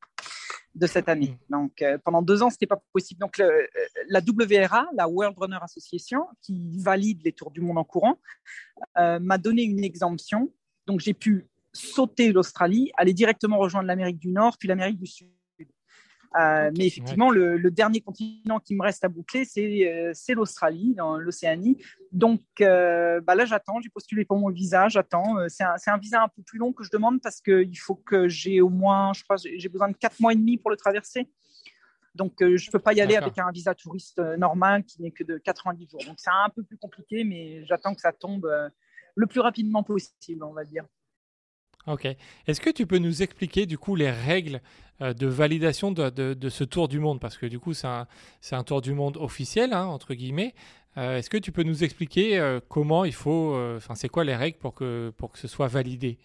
de cette année. Donc, euh, pendant deux ans, c'était pas possible. Donc, le- euh, la WRA, la World Runner Association, qui valide les tours du monde en courant, euh, m'a donné une exemption. Donc, j'ai pu sauter l'Australie, aller directement rejoindre l'Amérique du Nord, puis l'Amérique du Sud. Euh, Mais effectivement, le, le dernier continent qui me reste à boucler, c'est euh, c'est l'Australie, dans l'Océanie. Donc euh, bah là, j'attends. J'ai postulé pour mon visa, j'attends. C'est un, visa un peu plus long que je demande parce qu'il faut que j'ai au moins, je crois, j'ai besoin de quatre mois et demi pour le traverser. Donc, euh, je ne peux pas y aller avec un visa touriste euh, normal qui n'est que de 90 jours. Donc, c'est un peu plus compliqué, mais j'attends que ça tombe euh, le plus rapidement possible, on va dire. Ok. Est-ce que tu peux nous expliquer du coup les règles euh, de validation de, ce tour du monde? Parce que du coup, c'est un, un tour du monde officiel, hein, entre guillemets. Euh, Est-ce que tu peux nous expliquer euh, comment il faut. Enfin, c'est quoi les règles pour que, pour que ce soit validé?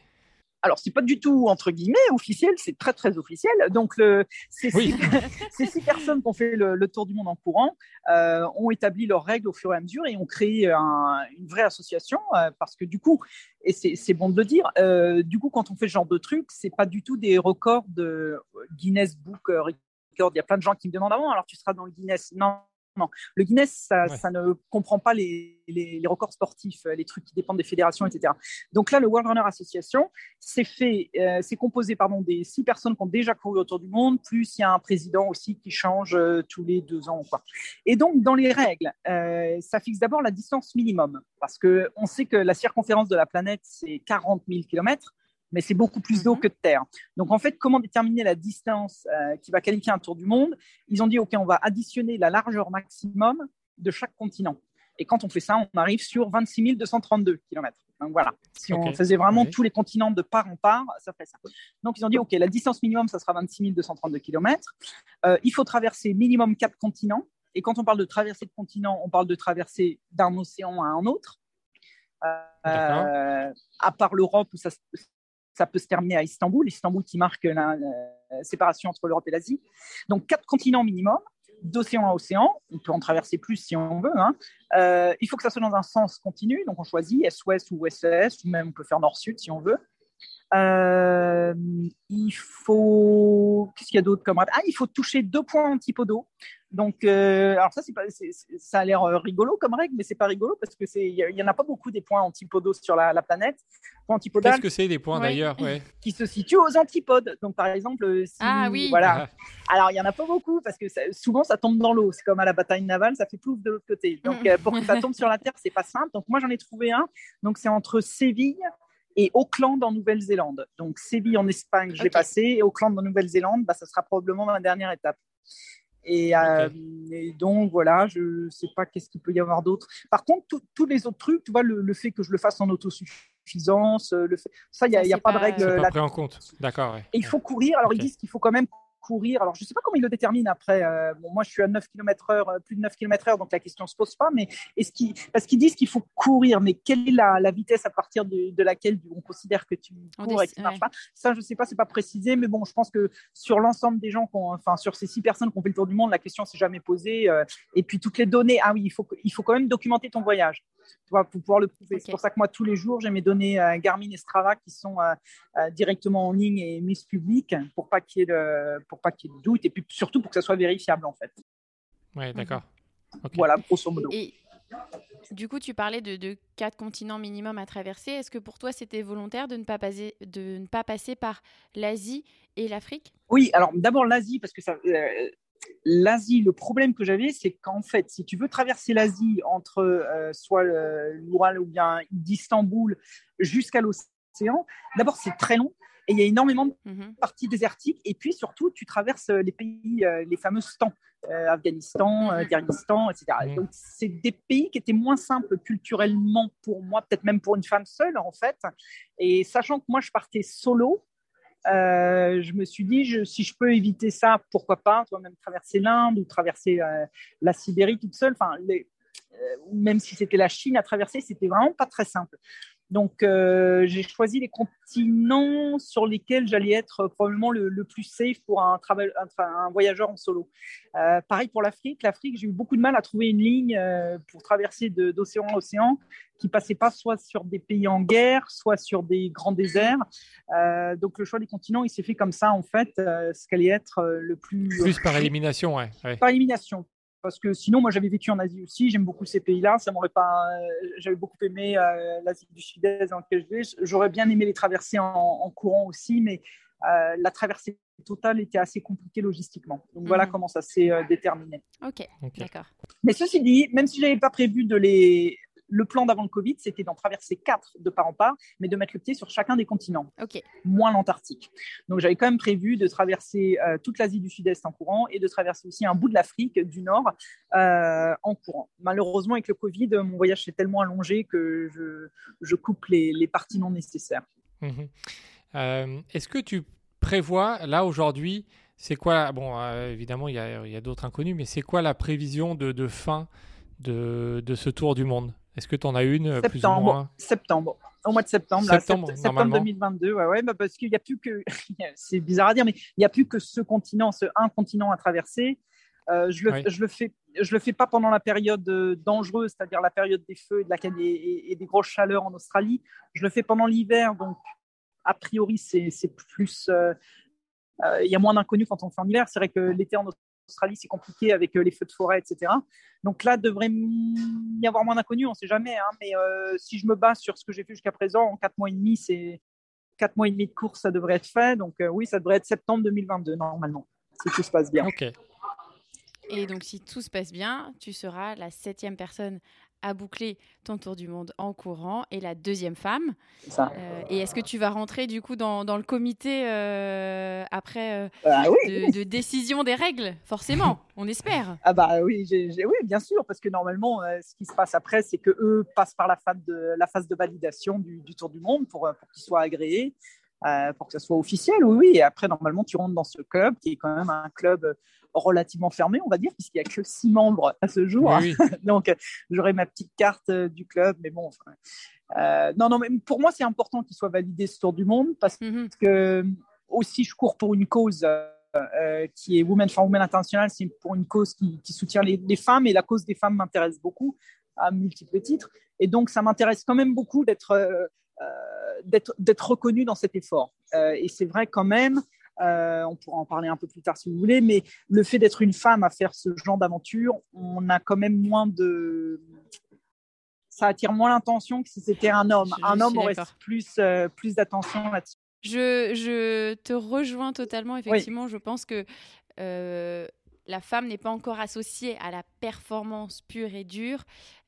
Alors, c'est pas du tout entre guillemets officiel, c'est très très officiel. Donc, le, ces, Oui. six, ces six personnes qui ont fait le, le tour du monde en courant euh, ont établi leurs règles au fur et à mesure et ont créé un- une vraie association euh, parce que du coup, et c'est bon de le dire, euh, du coup, quand on fait ce genre de truc, c'est pas du tout des records de Guinness Book euh, Record. Il y a plein de gens qui me demandent avant, alors tu seras dans le Guinness? Non. Non, le Guinness, ça, Ouais. ça ne comprend pas les, les- les records sportifs, euh, les trucs qui dépendent des fédérations, etc. Donc là, le World Runner Association, c'est fait, euh, c'est composé pardon des six personnes qui ont déjà couru autour du monde, plus il y a un président aussi qui change euh, tous les deux ans. Quoi. Et donc dans les règles, euh, ça fixe d'abord la distance minimum, parce que on sait que la circonférence de la planète c'est 40 000 km, mais c'est beaucoup plus d'eau Mhm. que de terre. Donc en fait, comment déterminer la distance euh, qui va qualifier un tour du monde? Ils ont dit ok, on va additionner la largeur maximum de chaque continent. Et quand on fait ça, on arrive sur 26 232 km. Donc voilà, si on faisait vraiment tous les continents de part en part, ça ferait ça. Donc ils ont dit, OK, la distance minimum, ça sera 26 232 km. Euh, il faut traverser minimum quatre continents. Et quand on parle de traverser de continent, on parle de traverser d'un océan à un autre. Euh, à part l'Europe, où ça, ça peut se terminer à Istanbul, Istanbul qui marque la, séparation entre l'Europe et l'Asie. Donc quatre continents minimum, d'océan à océan. On peut en traverser plus si on veut. hein. Euh, il faut que ça soit dans un sens continu, donc on choisit est-ouest ou ouest-est, ou même on peut faire nord-sud si on veut. Euh, il faut. Qu'est-ce qu'il y a d'autre comme Ah, il faut toucher deux points antipodaux. Donc, euh, alors ça, c'est pas, c'est- c'est- ça a l'air euh, rigolo comme règle, mais c'est pas rigolo parce que c'est, il y, en a pas beaucoup des points antipodaux sur la, la planète. Qu'est-ce que c'est des points Ouais. d'ailleurs? Ouais. qui se situent aux antipodes. Donc, par exemple, euh, si, Ah oui. voilà. Alors, il y en a pas beaucoup parce que ça- souvent ça tombe dans l'eau. C'est comme à la bataille navale, ça fait plouf de l'autre côté. Donc, euh, pour que ça tombe sur la terre, c'est pas simple. Donc, moi, j'en ai trouvé un. Donc, c'est entre Séville et Auckland en Nouvelle-Zélande. Donc, Séville en Espagne, Ok. passé, et Auckland en Nouvelle-Zélande, bah, ça sera probablement ma dernière étape. Et, euh, et donc, voilà, je sais pas qu'est-ce qu'il peut y avoir d'autre. Par contre, tous les autres trucs, tu vois, le, le fait que je le fasse en autosuffisance, euh, le fait, ça, il n'y a, y a pas de règle C'est pas là pris en compte. D'accord, ouais. et il faut courir. Alors, ils disent qu'il faut quand même courir. Alors, je ne sais pas comment ils le déterminent après. Euh, bon, moi, je suis à 9 km heure, euh, plus de 9 km heure, donc la question ne se pose pas. Mais est-ce qu'ils, parce qu'ils disent qu'il faut courir, mais quelle est la, la vitesse à partir de, de laquelle on considère que tu cours et que ça ne marche ouais. pas? Ça, je ne sais pas, c'est pas précisé. Mais bon, je pense que sur l'ensemble des gens, enfin, sur ces six personnes qui ont fait le tour du monde, la question s'est jamais posée. euh, et puis, toutes les données, ah oui, il faut, il faut quand même documenter ton voyage. Tu vois, pour pouvoir le prouver. C'est pour ça que moi, tous les jours, j'ai mes données euh, Garmin et Strava qui sont euh, euh, directement en ligne et mises publiques pour pas qu'il y ait pour pas qu'il y ait de doute et puis surtout pour que ça soit vérifiable en fait. Ouais, d'accord. Ok. Voilà, grosso modo. Et du coup, tu parlais de, de quatre continents minimum à traverser. Est-ce que pour toi, c'était volontaire de ne pas passer, de ne pas passer par l'Asie et l'Afrique? Oui, alors d'abord l'Asie parce que ça. euh, l'Asie, le problème que j'avais, c'est qu'en fait, si tu veux traverser l'Asie entre euh, soit l'Oural ou bien d'Istanbul jusqu'à l'océan, d'abord c'est très long et il y a énormément de Mhm. parties désertiques. Et puis surtout, tu traverses les pays, euh, les fameux stans, euh, Afghanistan, euh, Mhm. Kyrgyzstan, etc. Mhm. Donc c'est des pays qui étaient moins simples culturellement pour moi, peut-être même pour une femme seule en fait. Et sachant que moi je partais solo, euh, je me suis dit, si je peux éviter ça, pourquoi pas, toi même traverser l'Inde ou traverser euh, la Sibérie toute seule, enfin, euh, même si c'était la Chine à traverser, c'était vraiment pas très simple. Donc, euh, j'ai choisi les continents sur lesquels j'allais être probablement le, le plus safe pour un, travel, un, tra- un voyageur en solo. Euh, pareil pour l'Afrique. L'Afrique, j'ai eu beaucoup de mal à trouver une ligne euh, pour traverser d'océan à océan qui passait pas soit sur des pays en guerre, soit sur des grands déserts. Euh, donc, le choix des continents, il s'est fait comme ça, en fait, euh, ce qu'allait être euh, le plus... Plus par élimination, ouais. ouais. par élimination. Parce que sinon, moi, j'avais vécu en Asie aussi. J'aime beaucoup ces pays-là. Ça m'aurait pas. euh, J'avais beaucoup aimé euh, l'Asie du Sud-Est dans laquelle je vais. J'aurais bien aimé les traverser en, en courant aussi, mais euh, la traversée totale était assez compliquée logistiquement. Donc voilà Mhm. comment ça s'est euh, déterminé. Ok, Ok. d'accord. Mais ceci dit, même si j'avais pas prévu de les. Le plan d'avant le Covid, c'était d'en traverser quatre de part en part, mais de mettre le pied sur chacun des continents Ok, moins l'Antarctique. Donc j'avais quand même prévu de traverser euh, toute l'Asie du Sud-Est en courant et de traverser aussi un bout de l'Afrique du Nord euh, en courant. Malheureusement, avec le Covid, mon voyage s'est tellement allongé que je, je coupe les, les parties non nécessaires. Mhm. Euh, Est-ce que tu prévois, là aujourd'hui, c'est quoi, bon, euh, évidemment, il y a, il y a d'autres inconnus, mais c'est quoi la prévision de, de fin de, de ce tour du monde? Est-ce que tu en as une euh, plus ou Septembre, moins? Septembre, au mois de septembre, là, Septembre, sept- septembre normalement. 2022, ouais, ouais, bah parce qu'il n'y a plus que, c'est bizarre à dire, mais il n'y a plus que ce continent, ce un continent à traverser. Euh, je le, Oui. je le fais, je le fais pas pendant la période euh, dangereuse, c'est-à-dire la période des feux et, de la, et, des grosses chaleurs en Australie. Je le fais pendant l'hiver, donc a priori c'est plus, euh, euh, il y a moins d'inconnus quand on fait en hiver. C'est vrai que l'été en Australie c'est compliqué avec euh, les feux de forêt, etc. Donc là devrait y avoir moins d'inconnus, on ne sait jamais. hein, mais euh, si je me base sur ce que j'ai fait jusqu'à présent, en quatre mois et demi, c'est quatre mois et demi de course, ça devrait être fait. Donc euh, oui, ça devrait être septembre 2022 normalement, si tout se passe bien. Ok. Et donc, si tout se passe bien, tu seras la septième personne à boucler ton tour du monde en courant et la deuxième femme. Ça. Euh, et est-ce que tu vas rentrer du coup dans, dans le comité euh, après euh, Ah oui. de, de décision des règles? Forcément, on espère. Ah bah oui, oui, bien sûr, parce que normalement, ce qui se passe après, c'est que eux passent par la phase de, la phase de validation du, du Tour du Monde pour, pour qu'il soit agréé, euh, pour que ça soit officiel, oui, oui. Et après, normalement, tu rentres dans ce club qui est quand même un club relativement fermé, on va dire, puisqu'il n'y a que six membres à ce jour. Oui, oui. Donc, euh, j'aurai ma petite carte euh, du club, mais bon. enfin, euh, non, non, mais pour moi, c'est important qu'il soit validé ce Tour du Monde parce Mhm. que aussi je cours pour une cause euh, euh, qui est Women for Women International, c'est pour une cause qui, qui soutient les, les femmes et la cause des femmes m'intéresse beaucoup à multiples titres. Et donc, ça m'intéresse quand même beaucoup d'être euh, euh, d'être reconnue dans cet effort. Euh, et c'est vrai quand même, euh, on pourra en parler un peu plus tard si vous voulez, mais le fait d'être une femme à faire ce genre d'aventure, on a quand même moins de ça attire moins l'attention que si c'était un homme. Je- un homme aurait plus, euh, plus d'attention là-dessus. Je, je te rejoins totalement. Effectivement, je pense que euh, la femme n'est pas encore associée à la performance pure et dure,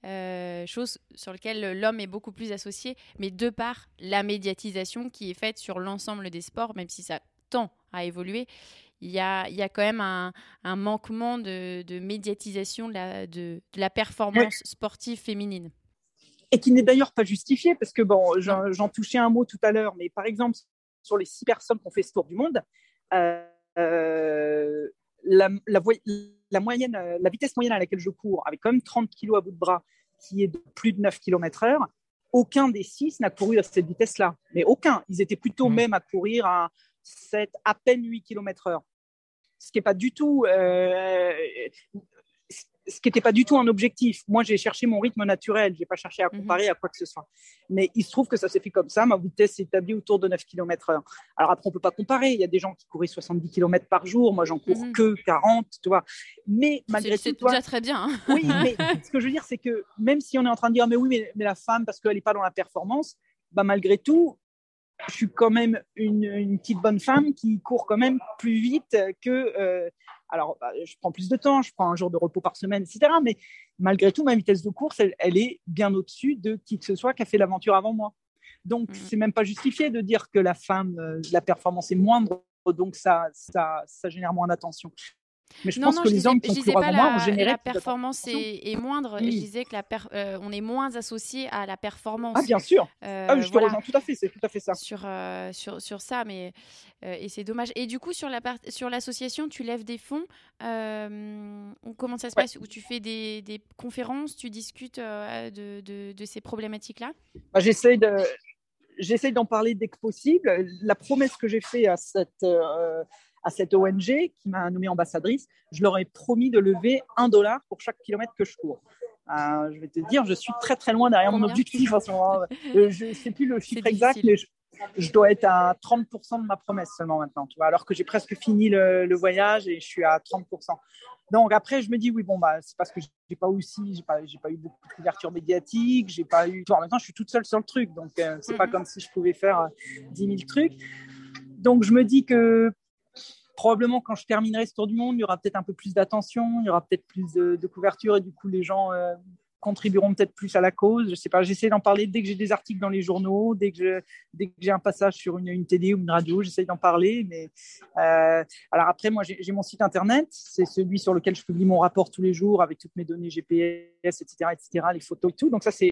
euh, chose sur laquelle l'homme est beaucoup plus associé, mais de par la médiatisation qui est faite sur l'ensemble des sports, même si ça tend à évoluer. Il y a, il y a quand même un, un manquement de, de médiatisation de la, de, de la performance sportive féminine. et qui n'est d'ailleurs pas justifié parce que bon, j'en j'en touchais un mot tout à l'heure, mais par exemple sur les six personnes qui ont fait ce tour du monde, euh, euh, la, la, voie- la moyenne, euh, la vitesse moyenne à laquelle je cours, avec quand même 30 kg à bout de bras, qui est de plus de 9 km/h, aucun des six n'a couru à cette vitesse-là. Mais aucun. Ils étaient plutôt Mhm. même à courir à 7, à peine 8 km/h. Ce qui n'est pas du tout. euh, ce qui n'était pas du tout un objectif. Moi, j'ai cherché mon rythme naturel. Je n'ai pas cherché à Mhm. comparer à quoi que ce soit. Mais il se trouve que ça s'est fait comme ça. Ma vitesse s'est établie autour de 9 km/h. Alors après, on ne peut pas comparer. Il y a des gens qui couraient 70 km par jour. Moi, j'en cours Mhm. que 40, tu vois. Mais malgré C'est tout, c'est déjà très bien. hein. oui, mais ce que je veux dire, c'est que même si on est en train de dire, mais oui, mais, mais la femme, parce qu'elle n'est pas dans la performance, bah, malgré tout, je suis quand même une, petite bonne femme qui court quand même plus vite que. alors, bah, je prends plus de temps, je prends un jour de repos par semaine, etc. Mais malgré tout, ma vitesse de course, elle, est bien au-dessus de qui que ce soit qui a fait l'aventure avant moi. Donc, ce mmh. c'est même pas justifié de dire que la femme, la performance est moindre, donc ça, ça, ça génère moins d'attention. Mais je pense que les hommes qui pas la, la performance est, moindre. Je disais que la euh, on est moins associé à la performance. Ah bien sûr. Euh, ah, je te rejoins tout à fait. C'est tout à fait ça. Sur euh, sur, sur ça, mais et c'est dommage. Et du coup sur la sur l'association, tu lèves des fonds. comment ça se passe? Où tu fais des, des, conférences, tu discutes de, de, de, ces problématiques là bah, J'essaie de j'essaie d'en parler dès que possible. La promesse que j'ai faite à cette à cette ONG qui m'a nommée ambassadrice, je leur ai promis de lever un dollar pour chaque kilomètre que je cours. Euh, je vais te dire, je suis très très loin derrière mon objectif en ce moment. Euh, je ne sais plus le chiffre exact, mais je, dois être à 30% de ma promesse seulement maintenant, tu vois, alors que j'ai presque fini le, voyage et je suis à 30%. Donc après, je me dis, oui, bon, bah, c'est parce que j'ai pas aussi, j'ai pas, pas eu beaucoup de couverture médiatique, j'ai pas eu. En maintenant, je suis toute seule sur le truc, donc euh, c'est pas mhm. comme si je pouvais faire 10 000 trucs. Donc je me dis que probablement quand je terminerai ce tour du monde, il y aura peut-être un peu plus d'attention, il y aura peut-être plus de, couverture et du coup les gens euh, contribueront peut-être plus à la cause. Je sais pas, j'essaie d'en parler dès que j'ai des articles dans les journaux, dès que j'ai un passage sur une, une télé ou une radio, j'essaie d'en parler. Mais euh, alors après, moi j'ai mon site internet, c'est celui sur lequel je publie mon rapport tous les jours avec toutes mes données GPS, etc., etc., les photos et tout. Donc ça c'est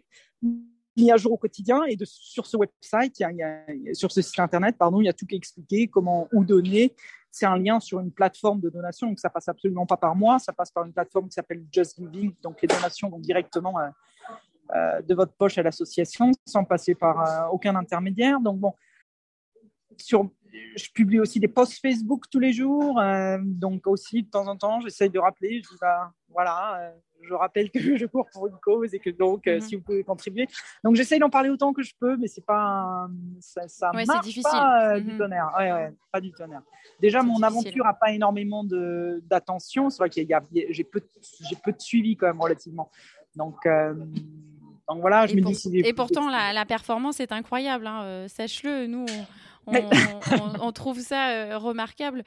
mis à jour au quotidien. Et sur ce website, y a, sur ce site internet, pardon, il y a tout qui est expliqué, comment où donner. C'est un lien sur une plateforme de donation, donc ça passe absolument pas par moi, ça passe par une plateforme qui s'appelle Just Giving, donc les donations vont directement euh, euh, de votre poche à l'association sans passer par euh, aucun intermédiaire. Donc bon, sur, je publie aussi des posts Facebook tous les jours, donc aussi de temps en temps, j'essaye de rappeler, je bah, voilà je rappelle que je cours pour une cause et que donc, euh, mhm. si vous pouvez contribuer. Donc, j'essaye d'en parler autant que je peux, mais c'est pas, ça, ça marche pas euh, du mhm. tonnerre. Ouais, ouais, pas du tonnerre. Déjà, mon aventure n'a pas énormément d'attention. C'est vrai qu'il y a, j'ai peu, j'ai peu de suivi quand même relativement. Donc, euh, donc voilà, je et me dis. Et pourtant, la, la, performance est incroyable. Hein. Sache-le, nous, on, on, trouve ça remarquable.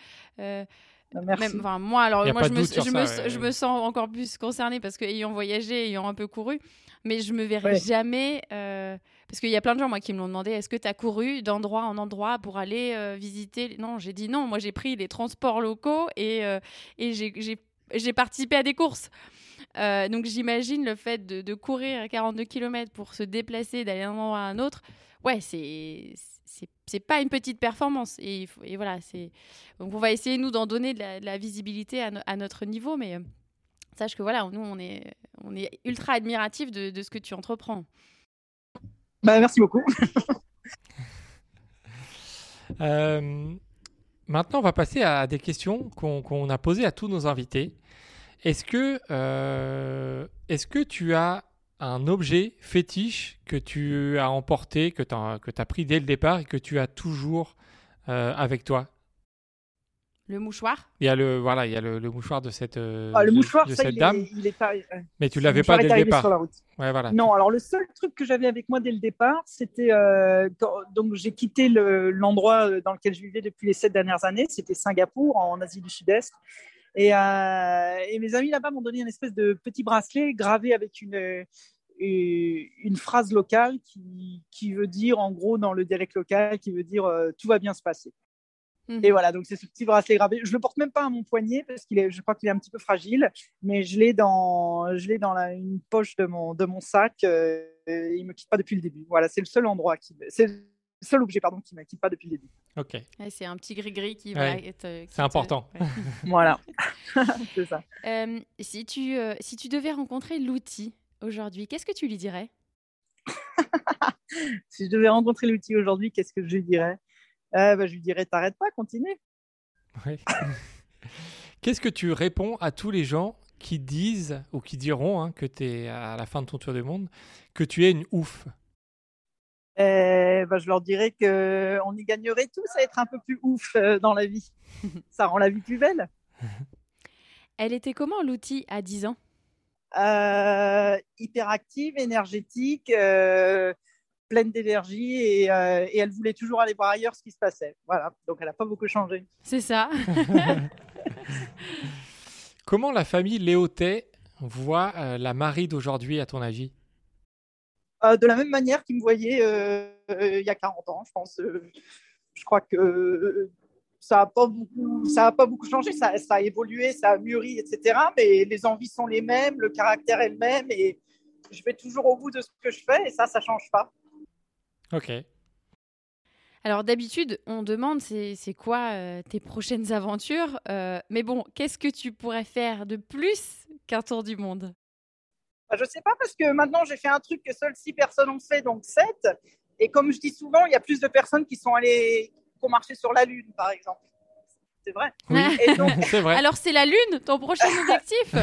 Bah, moi, alors, moi, je, me, je, me, sens encore plus concernée parce qu'ayant voyagé, ayant un peu couru, mais je me verrai jamais. Euh, parce qu'il y a plein de gens, moi, qui me l'ont demandé est-ce que tu as couru d'endroit en endroit pour aller euh, visiter Non, j'ai dit non. Moi, j'ai pris les transports locaux et, euh, et j'ai participé à des courses. donc, j'imagine le fait de, de courir à 42 km pour se déplacer d'aller d'un endroit à un autre. Ouais, c'est c'est pas une petite performance. Et, et voilà, c'est donc on va essayer nous d'en donner de la, visibilité à, notre niveau, mais euh, sache que voilà, nous on est on est ultra admiratif de, de ce que tu entreprends. Bah, merci beaucoup. Euh, maintenant, on va passer à des questions qu'on a posées à tous nos invités. Est-ce que, euh, est-ce que tu as un objet fétiche que tu as emporté, que tu as, que as pris dès le départ et que tu as toujours euh, avec toi le mouchoir? Il y a le voilà, il y a le, mouchoir de cette euh, ah, le mouchoir, de, cette dame. Mais tu l'avais pas dès le départ. Sur la route. Ouais, voilà. Non, alors le seul truc que j'avais avec moi dès le départ, c'était euh, donc j'ai quitté l'endroit dans lequel je vivais depuis les sept dernières années. C'était Singapour, en Asie du Sud-Est. Euh, et, mes amis là-bas m'ont donné une espèce de petit bracelet gravé avec une, une, phrase locale qui, qui, veut dire, en gros, dans le dialecte local, qui veut dire euh, tout va bien se passer. Mhm. Et voilà, donc c'est ce petit bracelet gravé. Je le porte même pas à mon poignet parce qu'il est, je crois qu'il est un petit peu fragile, mais je l'ai dans, je l'ai dans la, une poche de mon, de mon sac. Euh, et il me quitte pas depuis le début. Voilà, c'est le seul endroit qui, c'est seul objet pardon, qui ne m'inquiète pas depuis le début. Ok. c'est un petit gris-gris qui va être. Euh, c'est important. voilà, c'est ça. Euh, si, tu, euh, si tu devais rencontrer l'outil aujourd'hui, qu'est-ce que tu lui dirais? Si je devais rencontrer l'outil aujourd'hui, qu'est-ce que je lui dirais? Bah, Je lui dirais t'arrêtes pas, continue. Oui. qu'est-ce que tu réponds à tous les gens qui disent ou qui diront hein, que tu es à la fin de ton tour du monde, que tu es une ouf? Euh, bah, je leur dirais qu'on y gagnerait tous à être un peu plus ouf euh, dans la vie. Ça rend la vie plus belle. Elle était comment l'outil à 10 ans? Euh, Hyperactive, énergétique, pleine d'énergie et, euh, et, elle voulait toujours aller voir ailleurs ce qui se passait. Voilà, donc elle n'a pas beaucoup changé. C'est ça. Comment la famille Léotet voit euh, la Marie d'aujourd'hui, à ton avis? Euh, De la même manière qu'ils me voyaient il y a 40 ans, je pense. je crois que ça n'a pas, beaucoup, ça a pas beaucoup changé, ça, ça, a évolué, ça a mûri, etc. Mais les envies sont les mêmes, le caractère est le même et je vais toujours au bout de ce que je fais et ça, ça ne change pas. Ok. Alors d'habitude, on demande c'est quoi euh, tes prochaines aventures. Euh, mais bon, qu'est-ce que tu pourrais faire de plus qu'un tour du monde? Bah, Je ne sais pas parce que maintenant j'ai fait un truc que seules six personnes ont fait, donc sept. Et comme je dis souvent, il y a plus de personnes qui sont allées, qui ont marché sur la Lune, par exemple. C'est vrai. Oui, c'est vrai. Alors c'est la Lune, ton prochain objectif?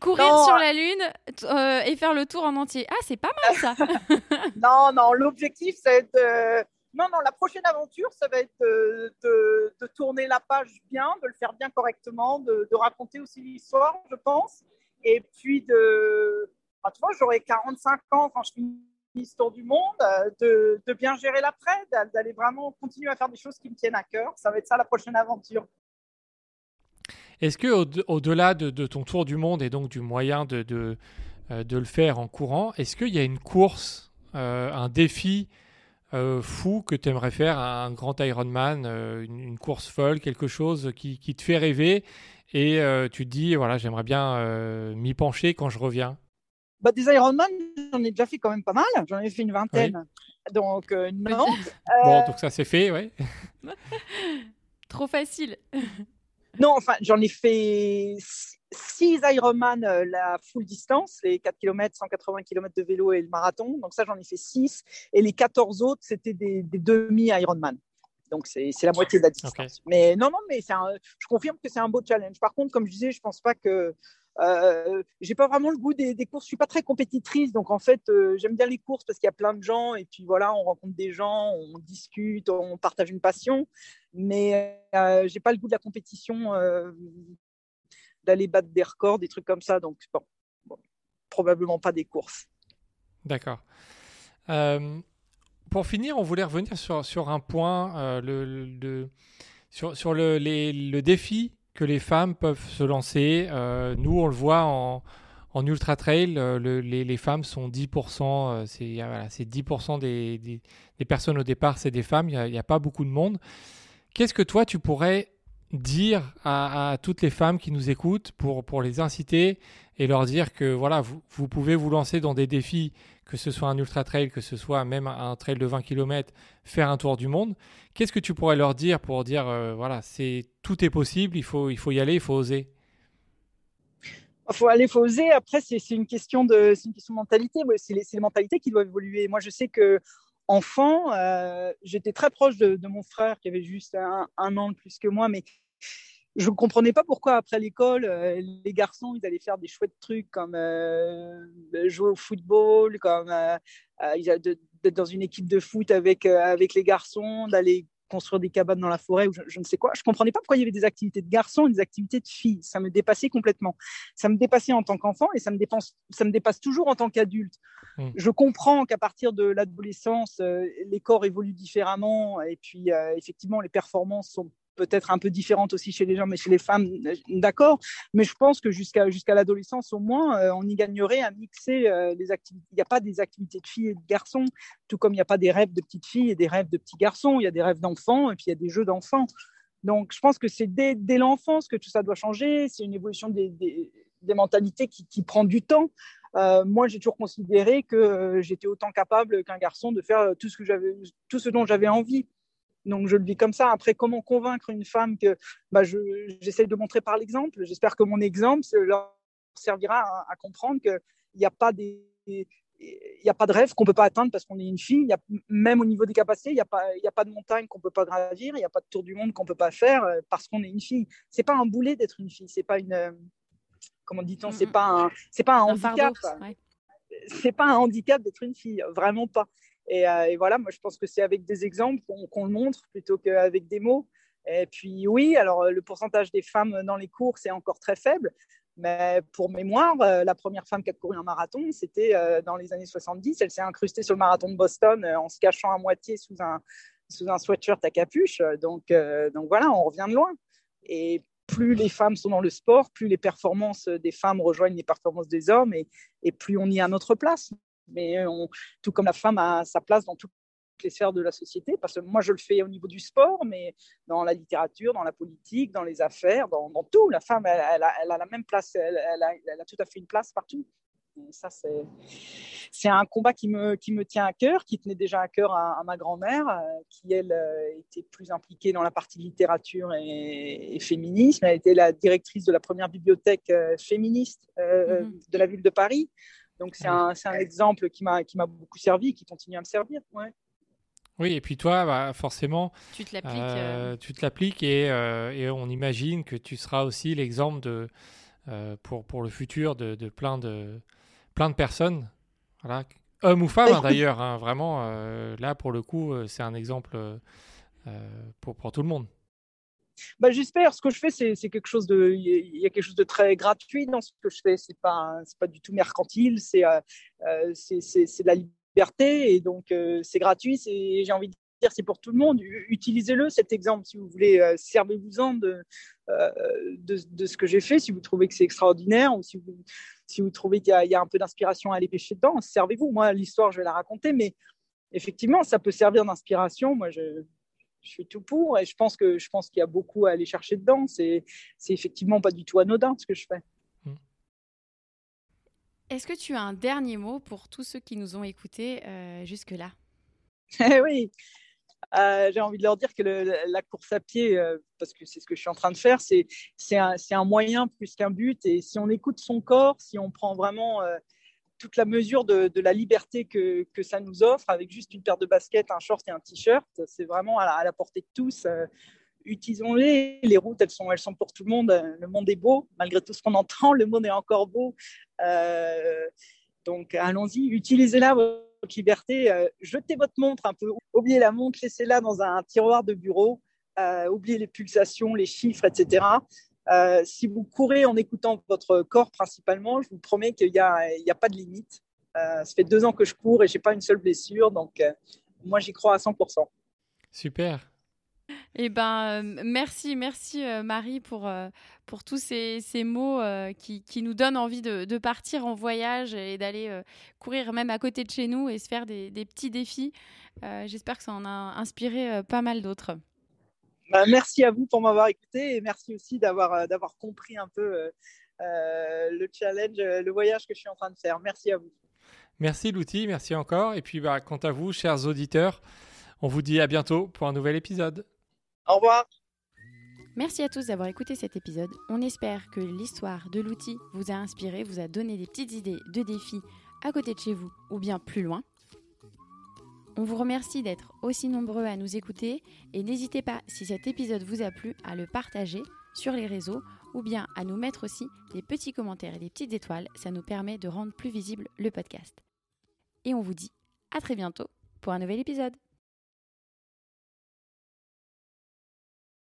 Courir sur la Lune euh, et faire le tour en entier. Ah, c'est pas mal ça. non, non, l'objectif c'est de non, non, la prochaine aventure, ça va être de, tourner la page bien, de le faire bien correctement, de, raconter aussi l'histoire, je pense. Et puis de. Tu vois, j'aurai 45 ans quand je finis l'histoire du monde, de, bien gérer l'après, d'aller vraiment continuer à faire des choses qui me tiennent à cœur. Ça va être ça la prochaine aventure. Est-ce que au-delà de, ton tour du monde et donc du moyen de, de, euh, le faire en courant, est-ce qu'il y a une course, euh, un défi euh, fou que tu aimerais faire, un grand Ironman, euh, une, course folle, quelque chose qui, qui te fait rêver et euh, tu te dis, voilà, j'aimerais bien m'y pencher quand je reviens? Bah, Des Ironman, j'en ai déjà fait quand même pas mal. J'en ai fait une vingtaine. Donc, non. Bon, donc ça c'est fait, ouais. Trop facile. non, enfin, j'en ai fait 6 Ironman euh, la full distance, les 4 km, 180 km de vélo et le marathon. Donc ça, j'en ai fait 6. Et les 14 autres, c'était des, demi-Ironman. Donc c'est la moitié de la distance. Mais non, non, mais un, je confirme que c'est un beau challenge. Par contre, comme je disais, je pense pas que euh, j'ai pas vraiment le goût des, courses. Je suis pas très compétitrice, donc en fait, euh, j'aime bien les courses parce qu'il y a plein de gens et puis voilà, on rencontre des gens, on discute, on partage une passion. Mais euh, j'ai pas le goût de la compétition d'aller battre des records, des trucs comme ça. Donc, bon, probablement pas des courses. D'accord. Pour finir, on voulait revenir sur, sur un point, euh, le, sur, sur le, le, défi que les femmes peuvent se lancer. Euh, nous, on le voit en, en ultra trail, les, les, femmes sont 10%, c'est voilà, 10% des, des, personnes au départ, c'est des femmes, il n'y a, pas beaucoup de monde. Qu'est-ce que toi, tu pourrais dire à, toutes les femmes qui nous écoutent pour, pour les inciter et leur dire que voilà, vous, vous, pouvez vous lancer dans des défis, que ce soit un ultra trail, que ce soit même un trail de 20 km, faire un tour du monde. Qu'est-ce que tu pourrais leur dire pour dire euh, voilà, c'est tout est possible, il faut, il faut y aller, il faut oser? Il faut aller, il faut oser. Après, c'est une question de, une question de mentalité. C'est les, les, mentalités qui doivent évoluer. Moi, je sais que enfant, euh, j'étais très proche de, mon frère qui avait juste un, an de plus que moi, mais je ne comprenais pas pourquoi après l'école, euh, les garçons, ils allaient faire des chouettes trucs comme euh, jouer au football, comme d'être dans une équipe de foot avec, avec les garçons, d'aller construire des cabanes dans la forêt ou je, ne sais quoi. Je comprenais pas pourquoi il y avait des activités de garçons et des activités de filles. Ça me dépassait complètement. Ça me dépassait en tant qu'enfant et ça me, dépasse, ça me dépasse toujours en tant qu'adulte. Hmm. Je comprends qu'à partir de l'adolescence, euh, les corps évoluent différemment et puis euh, effectivement les performances sont peut-être un peu différente aussi chez les gens, mais chez les femmes, d'accord. Mais je pense que jusqu'à jusqu'à l'adolescence, au moins, euh, on y gagnerait à mixer euh, les activités. Il n'y a pas des activités de filles et de garçons, tout comme il n'y a pas des rêves de petites filles et des rêves de petits garçons. Il y a des rêves d'enfants et puis il y a des jeux d'enfants. Donc, je pense que c'est dès, l'enfance que tout ça doit changer. C'est une évolution des, des, mentalités qui, prend du temps. Euh, moi, j'ai toujours considéré que j'étais autant capable qu'un garçon de faire tout ce, que tout ce dont j'avais envie. Donc je le vis comme ça. Après, comment convaincre une femme que bah, j'essaie de montrer par l'exemple J'espère que mon exemple leur servira à, comprendre qu'il n'y a pas des il n'y a pas de rêve qu'on ne peut pas atteindre parce qu'on est une fille. Y a, même au niveau des capacités, il n'y a, pas, a pas de montagne qu'on ne peut pas gravir, il n'y a pas de tour du monde qu'on ne peut pas faire euh, parce qu'on est une fille. Ce n'est pas un boulet d'être une fille, c'est pas une. Euh, comment dit-on C'est pas un, c'est pas un, handicap. C'est pas un handicap d'être une fille, vraiment pas. Euh, et, voilà, moi je pense que c'est avec des exemples qu'on le montre plutôt qu'avec des mots. Et puis oui, alors le pourcentage des femmes dans les cours, c'est encore très faible, Mais pour mémoire, la première femme qui a couru un marathon, c'était dans les années 70. Elle s'est incrustée sur le marathon de Boston en se cachant à moitié sous un, sous un sweatshirt à capuche. Donc, donc voilà, on revient de loin. Et plus les femmes sont dans le sport, plus les performances des femmes rejoignent les performances des hommes et, et plus on y a notre place. Mais on, tout comme la femme a sa place dans toutes les sphères de la société, parce que moi je le fais au niveau du sport, mais dans la littérature, dans la politique, dans les affaires, dans, tout, la femme, elle, a, elle, a, la même place, elle, a, elle, a, tout à fait une place partout ça, c'est un combat qui me, qui me tient à cœur, qui tenait déjà à cœur à, ma grand-mère, euh, qui, elle, euh, était plus impliquée dans la partie littérature et, féminisme. Elle était la directrice de la première bibliothèque euh, féministe mhm. de la ville de Paris. Donc, c'est un, un, exemple qui m'a beaucoup servi, qui continue à me servir. Ouais. Oui, et puis toi, bah, forcément, tu te l'appliques. Tu te l'appliques et, et, on imagine que tu seras aussi l'exemple de, pour, pour le futur de, de plein de, plein de personnes, voilà, hommes ou femmes hein, d'ailleurs, hein, vraiment, euh, là pour le coup, euh, c'est un exemple euh, pour, pour tout le monde. Bah, j'espère. Ce que je fais, c'est, quelque chose de, il y a quelque chose de très gratuit dans ce que je fais. C'est pas, pas du tout mercantile. C'est, c'est, c'est, de la liberté et donc c'est gratuit. J'ai envie de dire, c'est pour tout le monde. Utilisez-le cet exemple si vous voulez. servez-vous-en de, de, ce que j'ai fait. Si vous trouvez que c'est extraordinaire ou si vous si vous trouvez qu'il y, a un peu d'inspiration à aller pêcher dedans, servez-vous. Moi, l'histoire, je vais la raconter, mais effectivement, ça peut servir d'inspiration. Moi, je, suis tout pour et je pense que je pense qu'il y a beaucoup à aller chercher dedans. C'est, c'est effectivement pas du tout anodin ce que je fais. Hmm. Est-ce que tu as un dernier mot pour tous ceux qui nous ont écoutés euh, jusque-là? Oui, euh, j'ai envie de leur dire que la course à pied, euh, parce que c'est ce que je suis en train de faire, c'est un, un, moyen plus qu'un but. Et si on écoute son corps, si on prend vraiment toute la mesure de, la liberté que, ça nous offre, avec juste une paire de baskets, un short et un t-shirt, c'est vraiment à la, portée de tous. Utilisons-les. Les routes, elles sont, elles sont pour tout le monde. Le monde est beau. Malgré tout ce qu'on entend, le monde est encore beau. donc, allons-y. Utilisez-la votre liberté, euh, jetez votre montre un peu, oubliez la montre, laissez-la dans un tiroir de bureau, euh, oubliez les pulsations, les chiffres, etc. Euh, si vous courez en écoutant votre corps principalement, je vous promets qu'il n'y a, a, pas de limite. ça fait deux ans que je cours et je n'ai pas une seule blessure, donc moi j'y crois à 100%. Super. Eh ben, euh, merci, merci euh, Marie pour, euh, pour tous ces, ces mots qui, qui, nous donnent envie de, de partir en voyage et d'aller courir même à côté de chez nous et se faire des, des petits défis. J'espère que ça en a inspiré pas mal d'autres. Bah, merci à vous pour m'avoir écouté et merci aussi d'avoir d'avoir compris un peu le challenge, le voyage que je suis en train de faire. Merci à vous. Merci l'outil, merci encore. Et puis bah, quant à vous, chers auditeurs, on vous dit à bientôt pour un nouvel épisode. Au revoir. Merci à tous d'avoir écouté cet épisode. On espère que l'histoire de l'outil vous a inspiré, vous a donné des petites idées de défis à côté de chez vous ou bien plus loin. On vous remercie d'être aussi nombreux à nous écouter et n'hésitez pas, si cet épisode vous a plu, à le partager sur les réseaux ou bien à nous mettre aussi des petits commentaires et des petites étoiles. Ça nous permet de rendre plus visible le podcast. Et on vous dit à très bientôt pour un nouvel épisode.